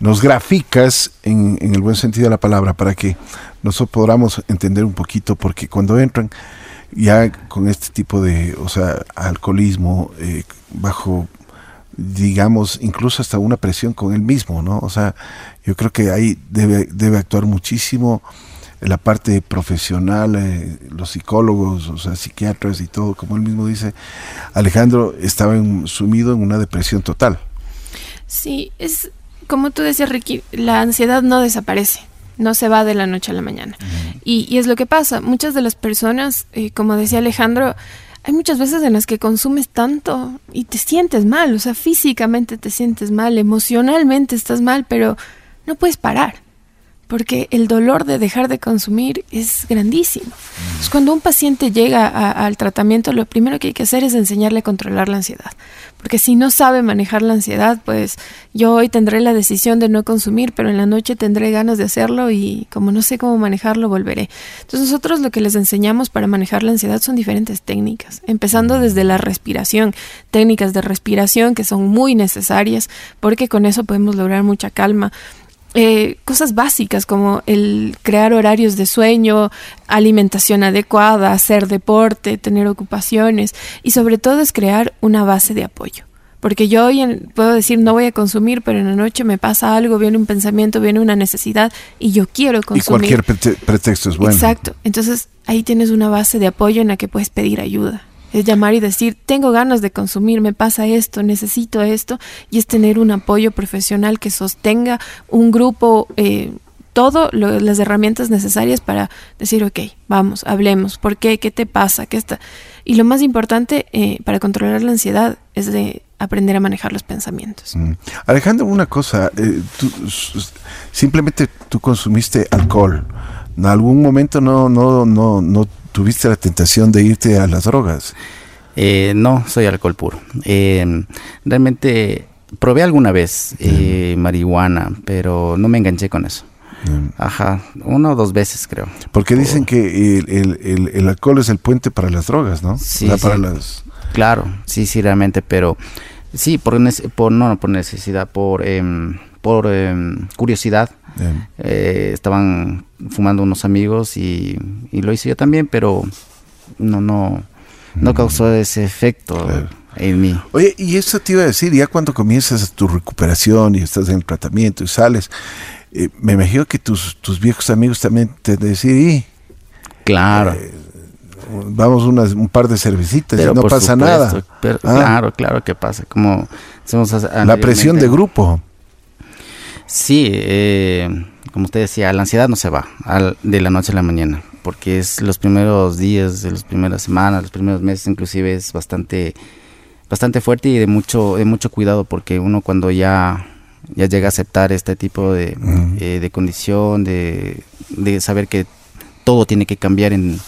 nos graficas en, en el buen sentido de la palabra para que nosotros podamos entender un poquito, porque cuando entran ya con este tipo de, o sea, alcoholismo, eh, bajo, digamos, incluso hasta una presión con él mismo, ¿no? O sea, yo creo que ahí debe, debe actuar muchísimo la parte profesional, eh, los psicólogos, o sea, psiquiatras y todo, como él mismo dice, Alejandro estaba en- sumido en una depresión total. Sí, es como tú decías, Ricky, la ansiedad no desaparece, no se va de la noche a la mañana. y, y es lo que pasa, muchas de las personas, eh, como decía Alejandro, hay muchas veces en las que consumes tanto y te sientes mal, o sea, físicamente te sientes mal, emocionalmente estás mal, pero no puedes parar. Porque el dolor de dejar de consumir es grandísimo. Cuando un paciente llega al tratamiento, lo primero que hay que hacer es enseñarle a controlar la ansiedad. Porque si no sabe manejar la ansiedad, pues yo hoy tendré la decisión de no consumir, pero en la noche tendré ganas de hacerlo y como no sé cómo manejarlo, volveré. Entonces nosotros lo que les enseñamos para manejar la ansiedad son diferentes técnicas, empezando desde la respiración, técnicas de respiración que son muy necesarias porque con eso podemos lograr mucha calma. Eh, cosas básicas como el crear horarios de sueño, alimentación adecuada, hacer deporte, tener ocupaciones y sobre todo es crear una base de apoyo. Porque yo hoy en- puedo decir no voy a consumir, pero en la noche me pasa algo, viene un pensamiento, viene una necesidad y yo quiero Y consumir. cualquier prete- pretexto es bueno. Exacto. Entonces ahí tienes una base de apoyo en la que puedes pedir ayuda. Es llamar y decir, tengo ganas de consumir, me pasa esto, necesito esto. Y es tener un apoyo profesional que sostenga un grupo, eh, todo lo- las herramientas necesarias para decir, ok, vamos, hablemos, ¿por qué? ¿Qué te pasa? ¿Qué está? Y lo más importante eh, para controlar la ansiedad es de aprender a manejar los pensamientos. Mm. Alejandro, una cosa, eh, simplemente tú consumiste alcohol. ¿En algún momento no, no, no, no tuviste la tentación de irte a las drogas? Eh, no, soy alcohol puro. Eh, realmente probé alguna vez eh, marihuana, pero no me enganché con eso. Ajá, una o dos veces creo. Porque dicen que el, el- el- el alcohol es el puente para las drogas, ¿no? Sí, O sea, para sí. las... Claro, sí, sí, realmente, pero sí, por, por no, no por necesidad, por, em, por em, curiosidad. Eh, estaban fumando unos amigos y, y lo hice yo también, pero no, no, no causó ese efecto Mm. Claro. en mí. Oye, y eso te iba a decir, ya cuando comienzas tu recuperación y estás en el tratamiento y sales, eh, me imagino que tus, tus viejos amigos también te decían, y Claro. Eh, vamos unas, un par de cervecitas y no pasa supuesto, nada. pero- Ah. Claro, claro que pasa. Como La presión de grupo. Sí, eh, como usted decía, la ansiedad no se va al- de la noche a la mañana, porque es los primeros días, de las primeras semanas, los primeros meses, inclusive es bastante, bastante fuerte y de mucho, de mucho cuidado, porque uno cuando ya, ya llega a aceptar este tipo de, eh, de condición, de, de saber que todo tiene que cambiar en,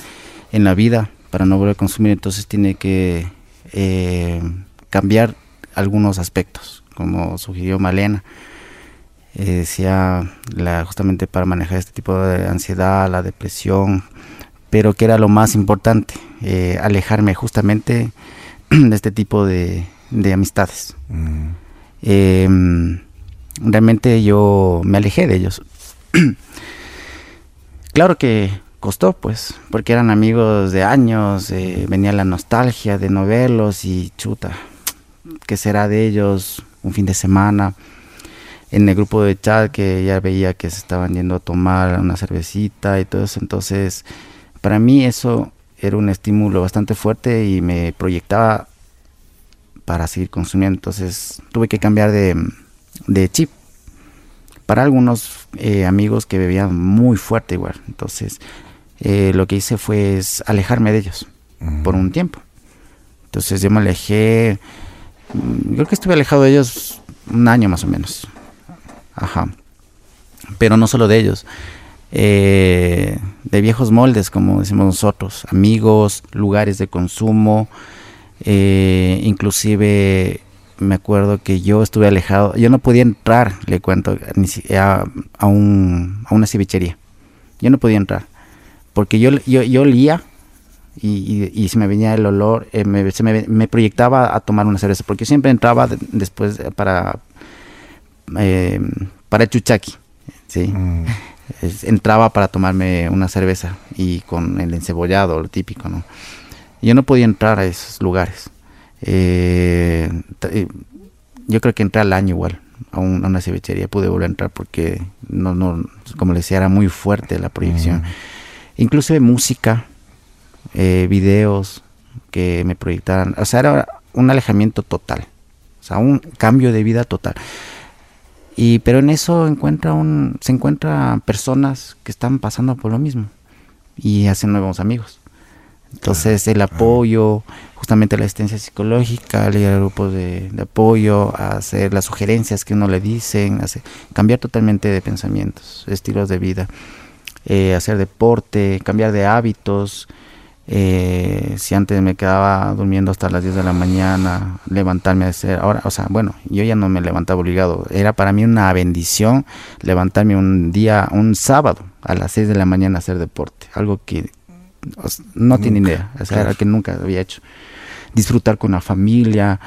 en la vida para no volver a consumir, entonces tiene que eh, cambiar algunos aspectos, como sugirió Malena. Eh, decía la, justamente para manejar este tipo de ansiedad, la depresión, pero que era lo más importante, eh, alejarme justamente de este tipo de, de amistades. Mm. Eh, realmente yo me alejé de ellos. claro que costó, pues, porque eran amigos de años, eh, venía la nostalgia de no verlos y chuta, ¿qué será de ellos un fin de semana? En el grupo de chat que ya veía que se estaban yendo a tomar una cervecita y todo eso, entonces para mí eso era un estímulo bastante fuerte y me proyectaba para seguir consumiendo. Entonces tuve que cambiar de, de chip. Para algunos eh, amigos que bebían muy fuerte igual. Entonces eh, lo que hice fue alejarme de ellos por un tiempo. Entonces yo me alejé, mm, creo que estuve alejado de ellos un año más o menos. Ajá. Pero no solo de ellos. Eh, de viejos moldes, como decimos nosotros, amigos, lugares de consumo, eh, inclusive me acuerdo que yo estuve alejado, yo no podía entrar, le cuento, a, a, un, a una cevichería, yo no podía entrar, porque yo, yo, yo olía y, y, se me venía el olor, eh, me, me, proyectaba a tomar una cerveza, porque siempre entraba después para, eh, para el chuchaqui, ¿sí? Mm. entraba para tomarme una cerveza y con el encebollado, lo típico, ¿no? Yo no podía entrar a esos lugares. Eh, eh yo creo que entré al año igual a, una cevichería, pude volver a entrar porque, no, no, como les decía, era muy fuerte la proyección. Mm. Incluso de música, eh, videos que me proyectaran. O sea, era un alejamiento total. O sea, un cambio de vida total. Y, pero en eso encuentra un, se encuentra personas que están pasando por lo mismo y hacen nuevos amigos. Entonces el apoyo, justamente la asistencia psicológica, leer grupos de, de, apoyo, hacer las sugerencias que uno le dicen, hacer, cambiar totalmente de pensamientos, estilos de vida, eh, hacer deporte, cambiar de hábitos, eh, si antes me quedaba durmiendo hasta las 10 de la mañana, levantarme a hacer, ahora, o sea, bueno, yo ya no me levantaba obligado, era para mí una bendición levantarme un día, un sábado a las 6 de la mañana a hacer deporte, algo que no tiene idea, o sea, era que nunca había hecho. Disfrutar con la familia,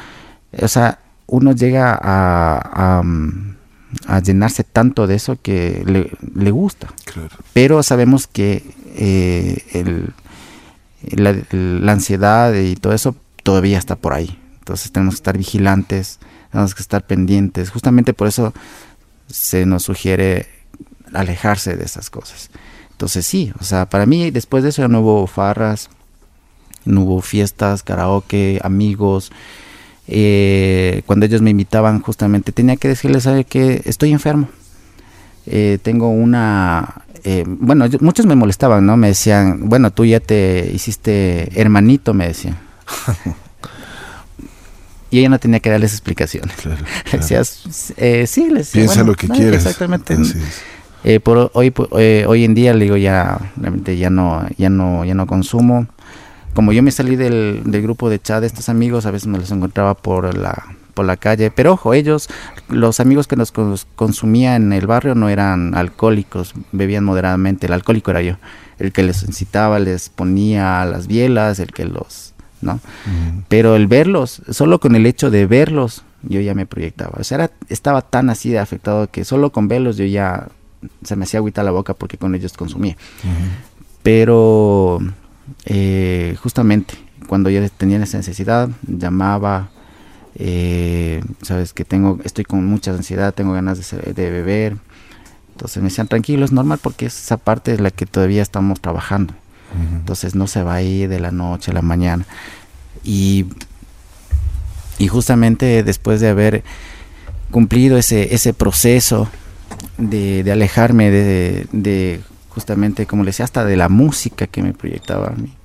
o sea, uno llega a, a, llenarse tanto de eso que le, le gusta, pero sabemos que eh, el la, ansiedad y todo eso todavía está por ahí. Entonces tenemos que estar vigilantes, tenemos que estar pendientes. Justamente por eso se nos sugiere alejarse de esas cosas. Entonces sí, o sea, para mí después de eso ya no hubo farras, no hubo fiestas, karaoke, amigos. Eh, cuando ellos me invitaban justamente tenía que decirles, ¿sabe que Estoy enfermo. Eh, tengo una eh, bueno, muchos me molestaban, ¿no? Me decían, bueno, tú ya te hiciste hermanito, me decían. y ella no tenía que darles explicaciones. Claro, Decías, eh, sí, les decía, Piensa lo que quieres. Exactamente. Eh, por hoy, eh, hoy en día le digo ya, realmente ya no, ya no, ya no consumo. Como yo me salí del, del grupo de chat de estos amigos, a veces me los encontraba por la por la calle. Pero ojo, ellos, los amigos que nos consumían en el barrio no eran alcohólicos, bebían moderadamente. El alcohólico era yo, el que les incitaba, les ponía las bielas, el que los, ¿no? Pero el verlos, solo con el hecho de verlos, yo ya me proyectaba. O sea, era, estaba tan así de afectado que solo con verlos yo ya se me hacía agüita la boca porque con ellos consumía. Pero eh, justamente cuando yo tenía esa necesidad, llamaba, eh, sabes que tengo, estoy con mucha ansiedad, tengo ganas de, beber. Entonces me decían, tranquilo, es normal porque esa parte es la que todavía estamos trabajando. Entonces no se va a ir de la noche a la mañana. Y, y justamente después de haber cumplido ese, ese proceso de, alejarme de, justamente, como le decía, hasta de la música que me proyectaba a mí.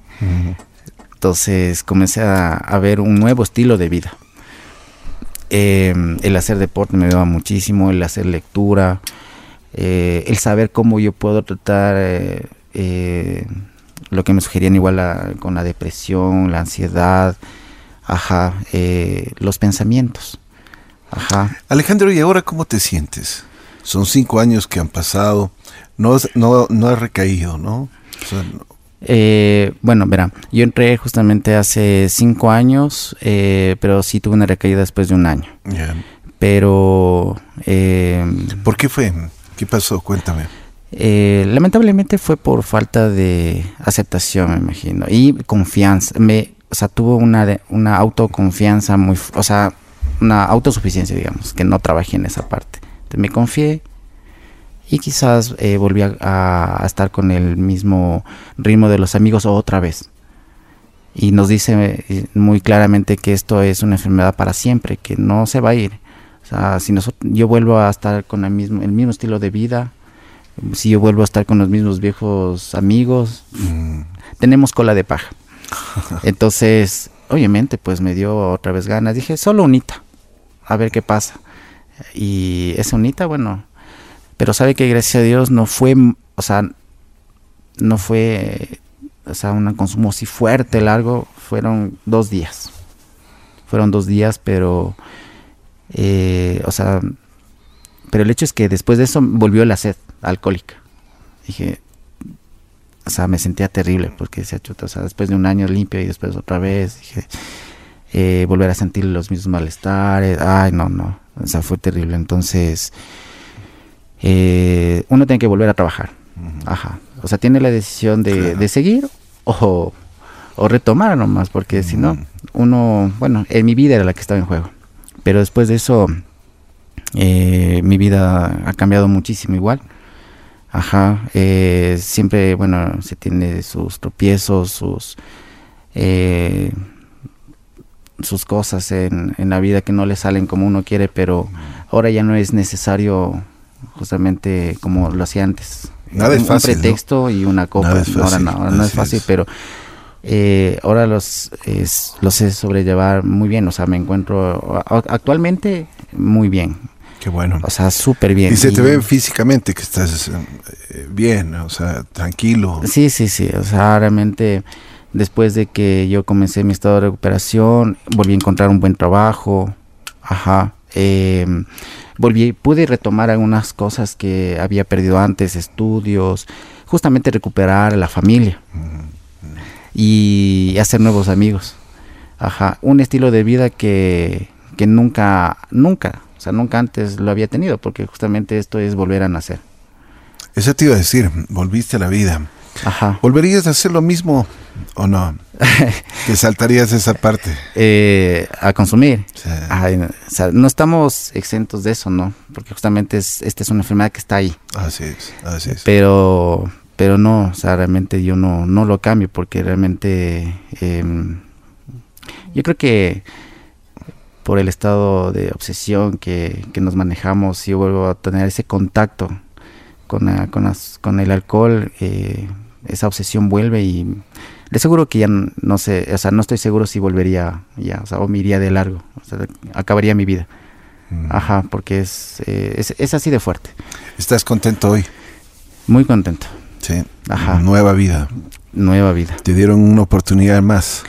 Entonces comencé a, a ver un nuevo estilo de vida. Eh, el hacer deporte me ayudaba muchísimo, el hacer lectura, eh, el saber cómo yo puedo tratar eh, lo que me sugerían igual con la depresión, la ansiedad, ajá, los pensamientos. Ajá. Alejandro, ¿y ahora cómo te sientes? Son cinco años que han pasado, no, no, no has recaído, ¿no? Eh, bueno, verá, yo entré justamente hace cinco años, eh, pero sí tuve una recaída después de un año. Pero... Eh, ¿Por qué fue? ¿Qué pasó? Cuéntame. Eh, lamentablemente fue por falta de aceptación, me imagino, y confianza. Me, o sea, tuvo una, una autoconfianza muy... O sea, una autosuficiencia, digamos, que no trabajé en esa parte. Entonces me confié y quizás eh, volví a, estar con el mismo ritmo de los amigos otra vez. y nos dice eh, muy claramente que esto es una enfermedad para siempre, que no se va a ir. O sea, si nosotros, yo vuelvo a estar con el mismo, el mismo estilo de vida, si yo vuelvo a estar con los mismos viejos amigos, Mm. tenemos cola de paja. Entonces, obviamente, pues me dio otra vez ganas. Dije, solo unita, a ver qué pasa. Y esa unita, bueno, pero sabe que gracias a Dios no fue, o sea, no fue, o sea, un consumo así fuerte, largo, fueron dos días. Fueron dos días, pero, eh, o sea, pero el hecho es que después de eso volvió la sed alcohólica. Dije, o sea, me sentía terrible porque decía, chuta, o sea, después de un año limpio y después otra vez, dije, eh, volver a sentir los mismos malestares, ay, no, no, o sea, fue terrible. Entonces, eh, uno tiene que volver a trabajar, ajá, o sea, tiene la decisión de, Claro. de seguir o, o retomar nomás, porque si no, uno, bueno, en mi vida era la que estaba en juego, pero después de eso, eh, mi vida ha cambiado muchísimo igual. Ajá, eh, siempre, bueno, se tiene sus tropiezos, sus eh, sus cosas en, en la vida que no le salen como uno quiere, pero ahora ya no es necesario justamente como lo hacía antes. Nada es Un- fácil, Un ¿no? pretexto y una copa. Nada es ahora no, ahora no es fácil, es. pero eh, ahora los es, los sé sobrellevar muy bien. O sea, me encuentro a- actualmente muy bien. Qué bueno. O sea, súper bien. Y se te Y- ve físicamente que estás eh, bien, o sea, tranquilo. Sí, sí, sí. O sea, realmente después de que yo comencé mi estado de recuperación, volví a encontrar un buen trabajo. Ajá. eh, volví, pude retomar algunas cosas que había perdido antes, estudios, justamente recuperar la familia y hacer nuevos amigos. Ajá. Un estilo de vida que, que nunca, nunca, o sea, nunca antes lo había tenido, porque justamente esto es volver a nacer. Eso te iba a decir, volviste a la vida. Ajá. ¿Volverías a hacer lo mismo o no? ¿Te saltarías esa parte? Eh, a consumir. Sí. Ay, no, o sea, no estamos exentos de eso, ¿no? Porque justamente es, esta es una enfermedad que está ahí. Así es, así es. Pero, pero no, o sea, realmente yo no, no lo cambio porque realmente em, yo creo que por el estado de obsesión que, que nos manejamos, si vuelvo a tener ese contacto con, la- con, las- con el alcohol, eh, esa obsesión vuelve y le aseguro que ya no sé, o sea, no estoy seguro si volvería ya, o sea, o me iría de largo, o sea, acabaría mi vida. Mm. Ajá, porque es, eh, es, es así de fuerte. ¿Estás contento hoy? Muy contento. Sí. Ajá. Nueva vida. Nueva vida. Te dieron una oportunidad más.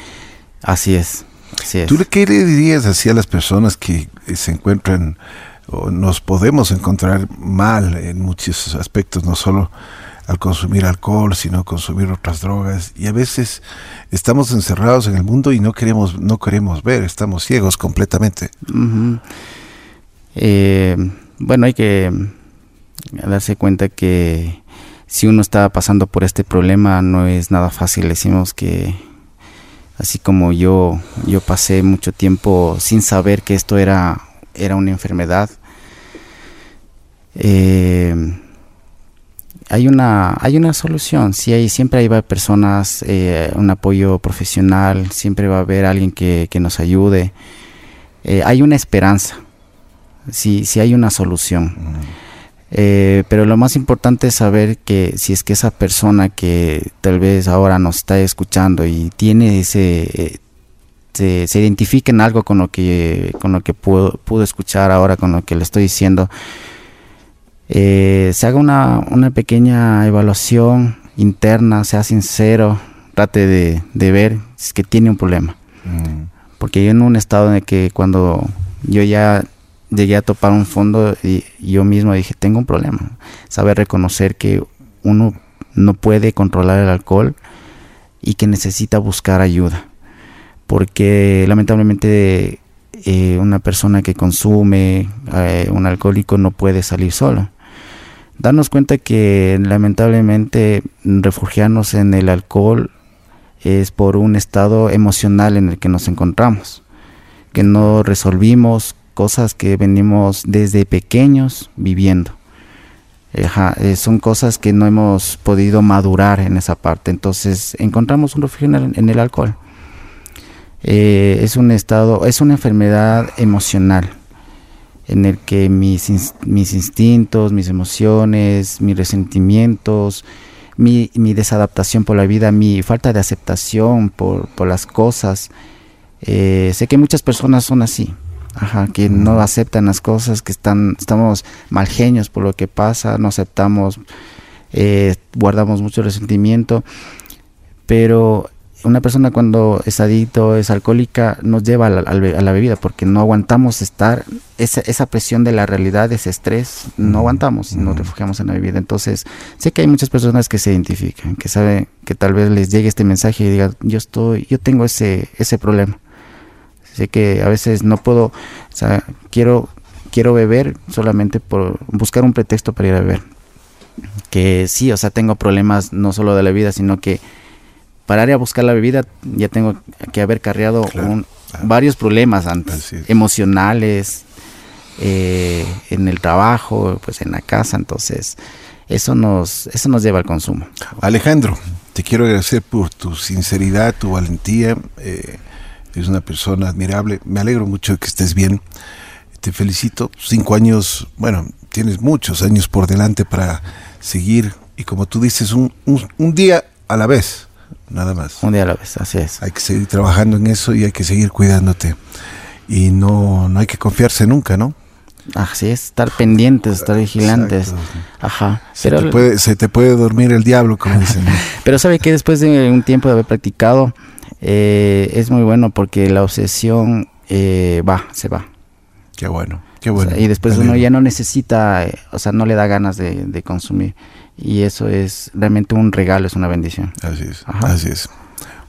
Así es. Así es. ¿Tú qué le dirías así a las personas que eh, se encuentran o nos podemos encontrar mal en muchos aspectos, no solo al consumir alcohol, sino consumir otras drogas y a veces estamos encerrados en el mundo y no queremos no queremos ver, estamos ciegos completamente. Eh, bueno, hay que darse cuenta que si uno está pasando por este problema no es nada fácil. Decimos que así como yo, yo pasé mucho tiempo sin saber que esto era, era una enfermedad. eh, hay una hay una solución. Sí hay siempre hay personas eh, un apoyo profesional siempre va a haber alguien que, que nos ayude. Eh, hay una esperanza. Sí sí hay una solución. Eh, pero lo más importante es saber que si es que esa persona que tal vez ahora nos está escuchando y tiene ese se, se identifica en algo con lo que con lo que pudo, pudo escuchar ahora con lo que le estoy diciendo eh, se haga una, una pequeña evaluación interna, sea sincero, trate de, de ver si es que tiene un problema. Mm. Porque yo en un estado en el que cuando yo ya llegué a topar un fondo y yo mismo dije, tengo un problema. Saber reconocer que uno no puede controlar el alcohol y que necesita buscar ayuda. Porque lamentablemente eh, una persona que consume, eh, un alcohólico no puede salir solo. Darnos cuenta que lamentablemente refugiarnos en el alcohol es por un estado emocional en el que nos encontramos, que no resolvimos cosas que venimos desde pequeños viviendo. Eh, son cosas que no hemos podido madurar en esa parte, entonces encontramos un refugio en el, en el alcohol. Eh, es un estado, es una enfermedad emocional en el que mis, mis instintos, mis emociones, mis resentimientos, mi, mi, desadaptación por la vida, mi falta de aceptación por, por las cosas. Eh, sé que muchas personas son así, ajá, que no aceptan las cosas, que están, estamos mal genios por lo que pasa, no aceptamos, eh, guardamos mucho resentimiento, pero una persona cuando es adicto, es alcohólica, nos lleva a la, bebida porque no aguantamos estar, esa, esa, presión de la realidad, ese estrés, no aguantamos y nos refugiamos en la bebida. Entonces, sé que hay muchas personas que se identifican, que saben que tal vez les llegue este mensaje y digan, yo estoy, yo tengo ese, ese problema. Sé que a veces no puedo, o sea, quiero, quiero beber solamente por buscar un pretexto para ir a beber. Que sí, o sea, tengo problemas no solo de la vida, sino que para ir a buscar la bebida ya tengo que haber cargado varios problemas antes, emocionales, eh, en el trabajo, pues en la casa, entonces eso nos, eso nos lleva al consumo. Alejandro, te quiero agradecer por tu sinceridad, tu valentía, eh, eres una persona admirable, me alegro mucho de que estés bien, te felicito, cinco años, bueno, tienes muchos años por delante para seguir y como tú dices, un, un día a la vez nada más. Un día a la vez, así es. Hay que seguir trabajando en eso y hay que seguir cuidándote. Y no, no hay que confiarse nunca, ¿no? Así es, estar pendientes, estar vigilantes. Ajá. Se, te puede, se te puede dormir el diablo, como dicen. Pero sabe que después de un tiempo de haber practicado, eh, es muy bueno porque la obsesión eh, va, se va. Qué bueno, qué bueno. y después uno ya no necesita, eh, o sea, no le da ganas de, de consumir y eso es realmente un regalo, es una bendición. Así es, así es.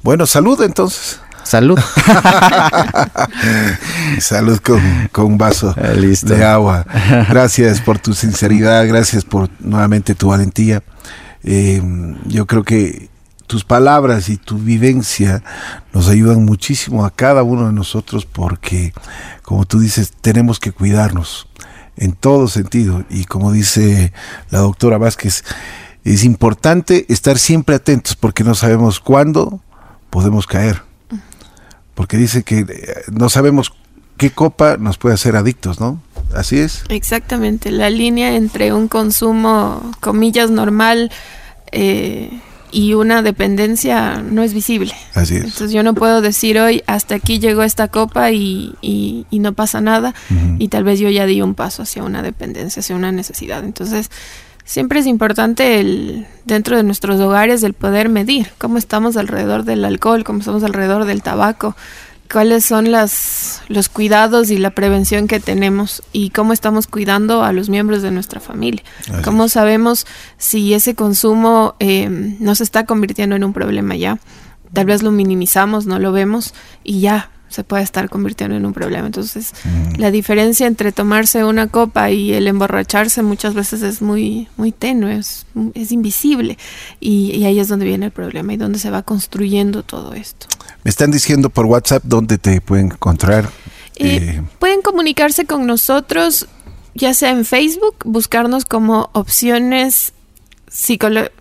Bueno, salud entonces. Salud. salud con, un vaso ah, de agua. Gracias por tu sinceridad, gracias por nuevamente tu valentía. Eh, yo creo que tus palabras y tu vivencia nos ayudan muchísimo a cada uno de nosotros porque, como tú dices, tenemos que cuidarnos en todo sentido. Y como dice la doctora Vázquez, es importante estar siempre atentos porque no sabemos cuándo podemos caer. Porque dice que eh, no sabemos qué copa nos puede hacer adictos, ¿no? Así es. Exactamente, la línea entre un consumo, comillas, normal, eh, y una dependencia no es visible. Así es. Entonces yo no puedo decir hoy hasta aquí llegó esta copa y, y, no pasa nada y tal vez yo ya di un paso hacia una dependencia, hacia una necesidad. Entonces siempre es importante el dentro de nuestros hogares el poder medir cómo estamos alrededor del alcohol, cómo estamos alrededor del tabaco, cuáles son las, los cuidados y la prevención que tenemos y cómo estamos cuidando a los miembros de nuestra familia. cómo sabemos si ese consumo eh, no se está convirtiendo en un problema ya. Tal vez lo minimizamos, no lo vemos y ya se puede estar convirtiendo en un problema. Entonces, mm. la diferencia entre tomarse una copa y el emborracharse muchas veces es muy, muy tenue, es, invisible. Y, ahí es donde viene el problema y donde se va construyendo todo esto. Me están diciendo por WhatsApp dónde te pueden encontrar. Eh, pueden comunicarse con nosotros, ya sea en Facebook, buscarnos como opciones psicológicas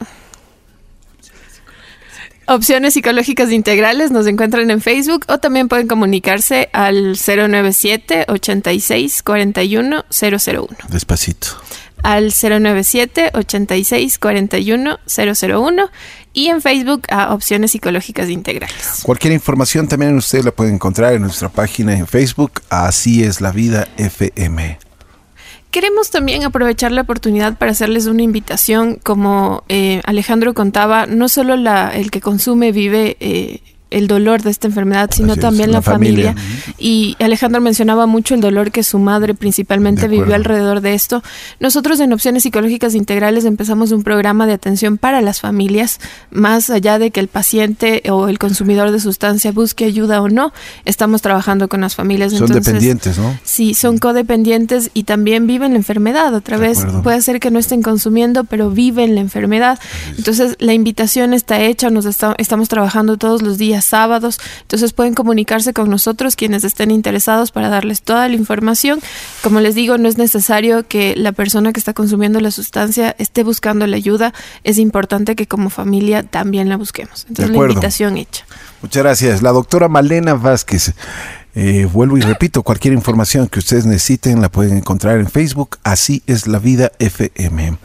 Opciones Psicológicas Integrales nos encuentran en Facebook o también pueden comunicarse al 097 86 41 001. Despacito. Al 097 86 41 001 y en Facebook a Opciones Psicológicas Integrales. Cualquier información también usted la puede encontrar en nuestra página en Facebook, Así es la vida FM. Queremos también aprovechar la oportunidad para hacerles una invitación, como eh, Alejandro contaba, no solo la, el que consume vive eh, el dolor de esta enfermedad, sino también la, familia. Y Alejandro mencionaba mucho el dolor que su madre principalmente vivió alrededor de esto. Nosotros en Opciones Psicológicas Integrales empezamos un programa de atención para las familias, más allá de que el paciente o el consumidor de sustancia busque ayuda o no, estamos trabajando con las familias. Son dependientes, ¿no? Sí, son codependientes y también viven la enfermedad. Otra vez, puede ser que no estén consumiendo, pero viven la enfermedad. Entonces, la invitación está hecha, nos estamos trabajando todos los días días sábados. Entonces pueden comunicarse con nosotros quienes estén interesados para darles toda la información. Como les digo, no es necesario que la persona que está consumiendo la sustancia esté buscando la ayuda. Es importante que como familia también la busquemos. Entonces la invitación hecha. Muchas gracias. La doctora Malena Vázquez. Eh, vuelvo y repito, cualquier información que ustedes necesiten la pueden encontrar en Facebook. Así es la vida FM.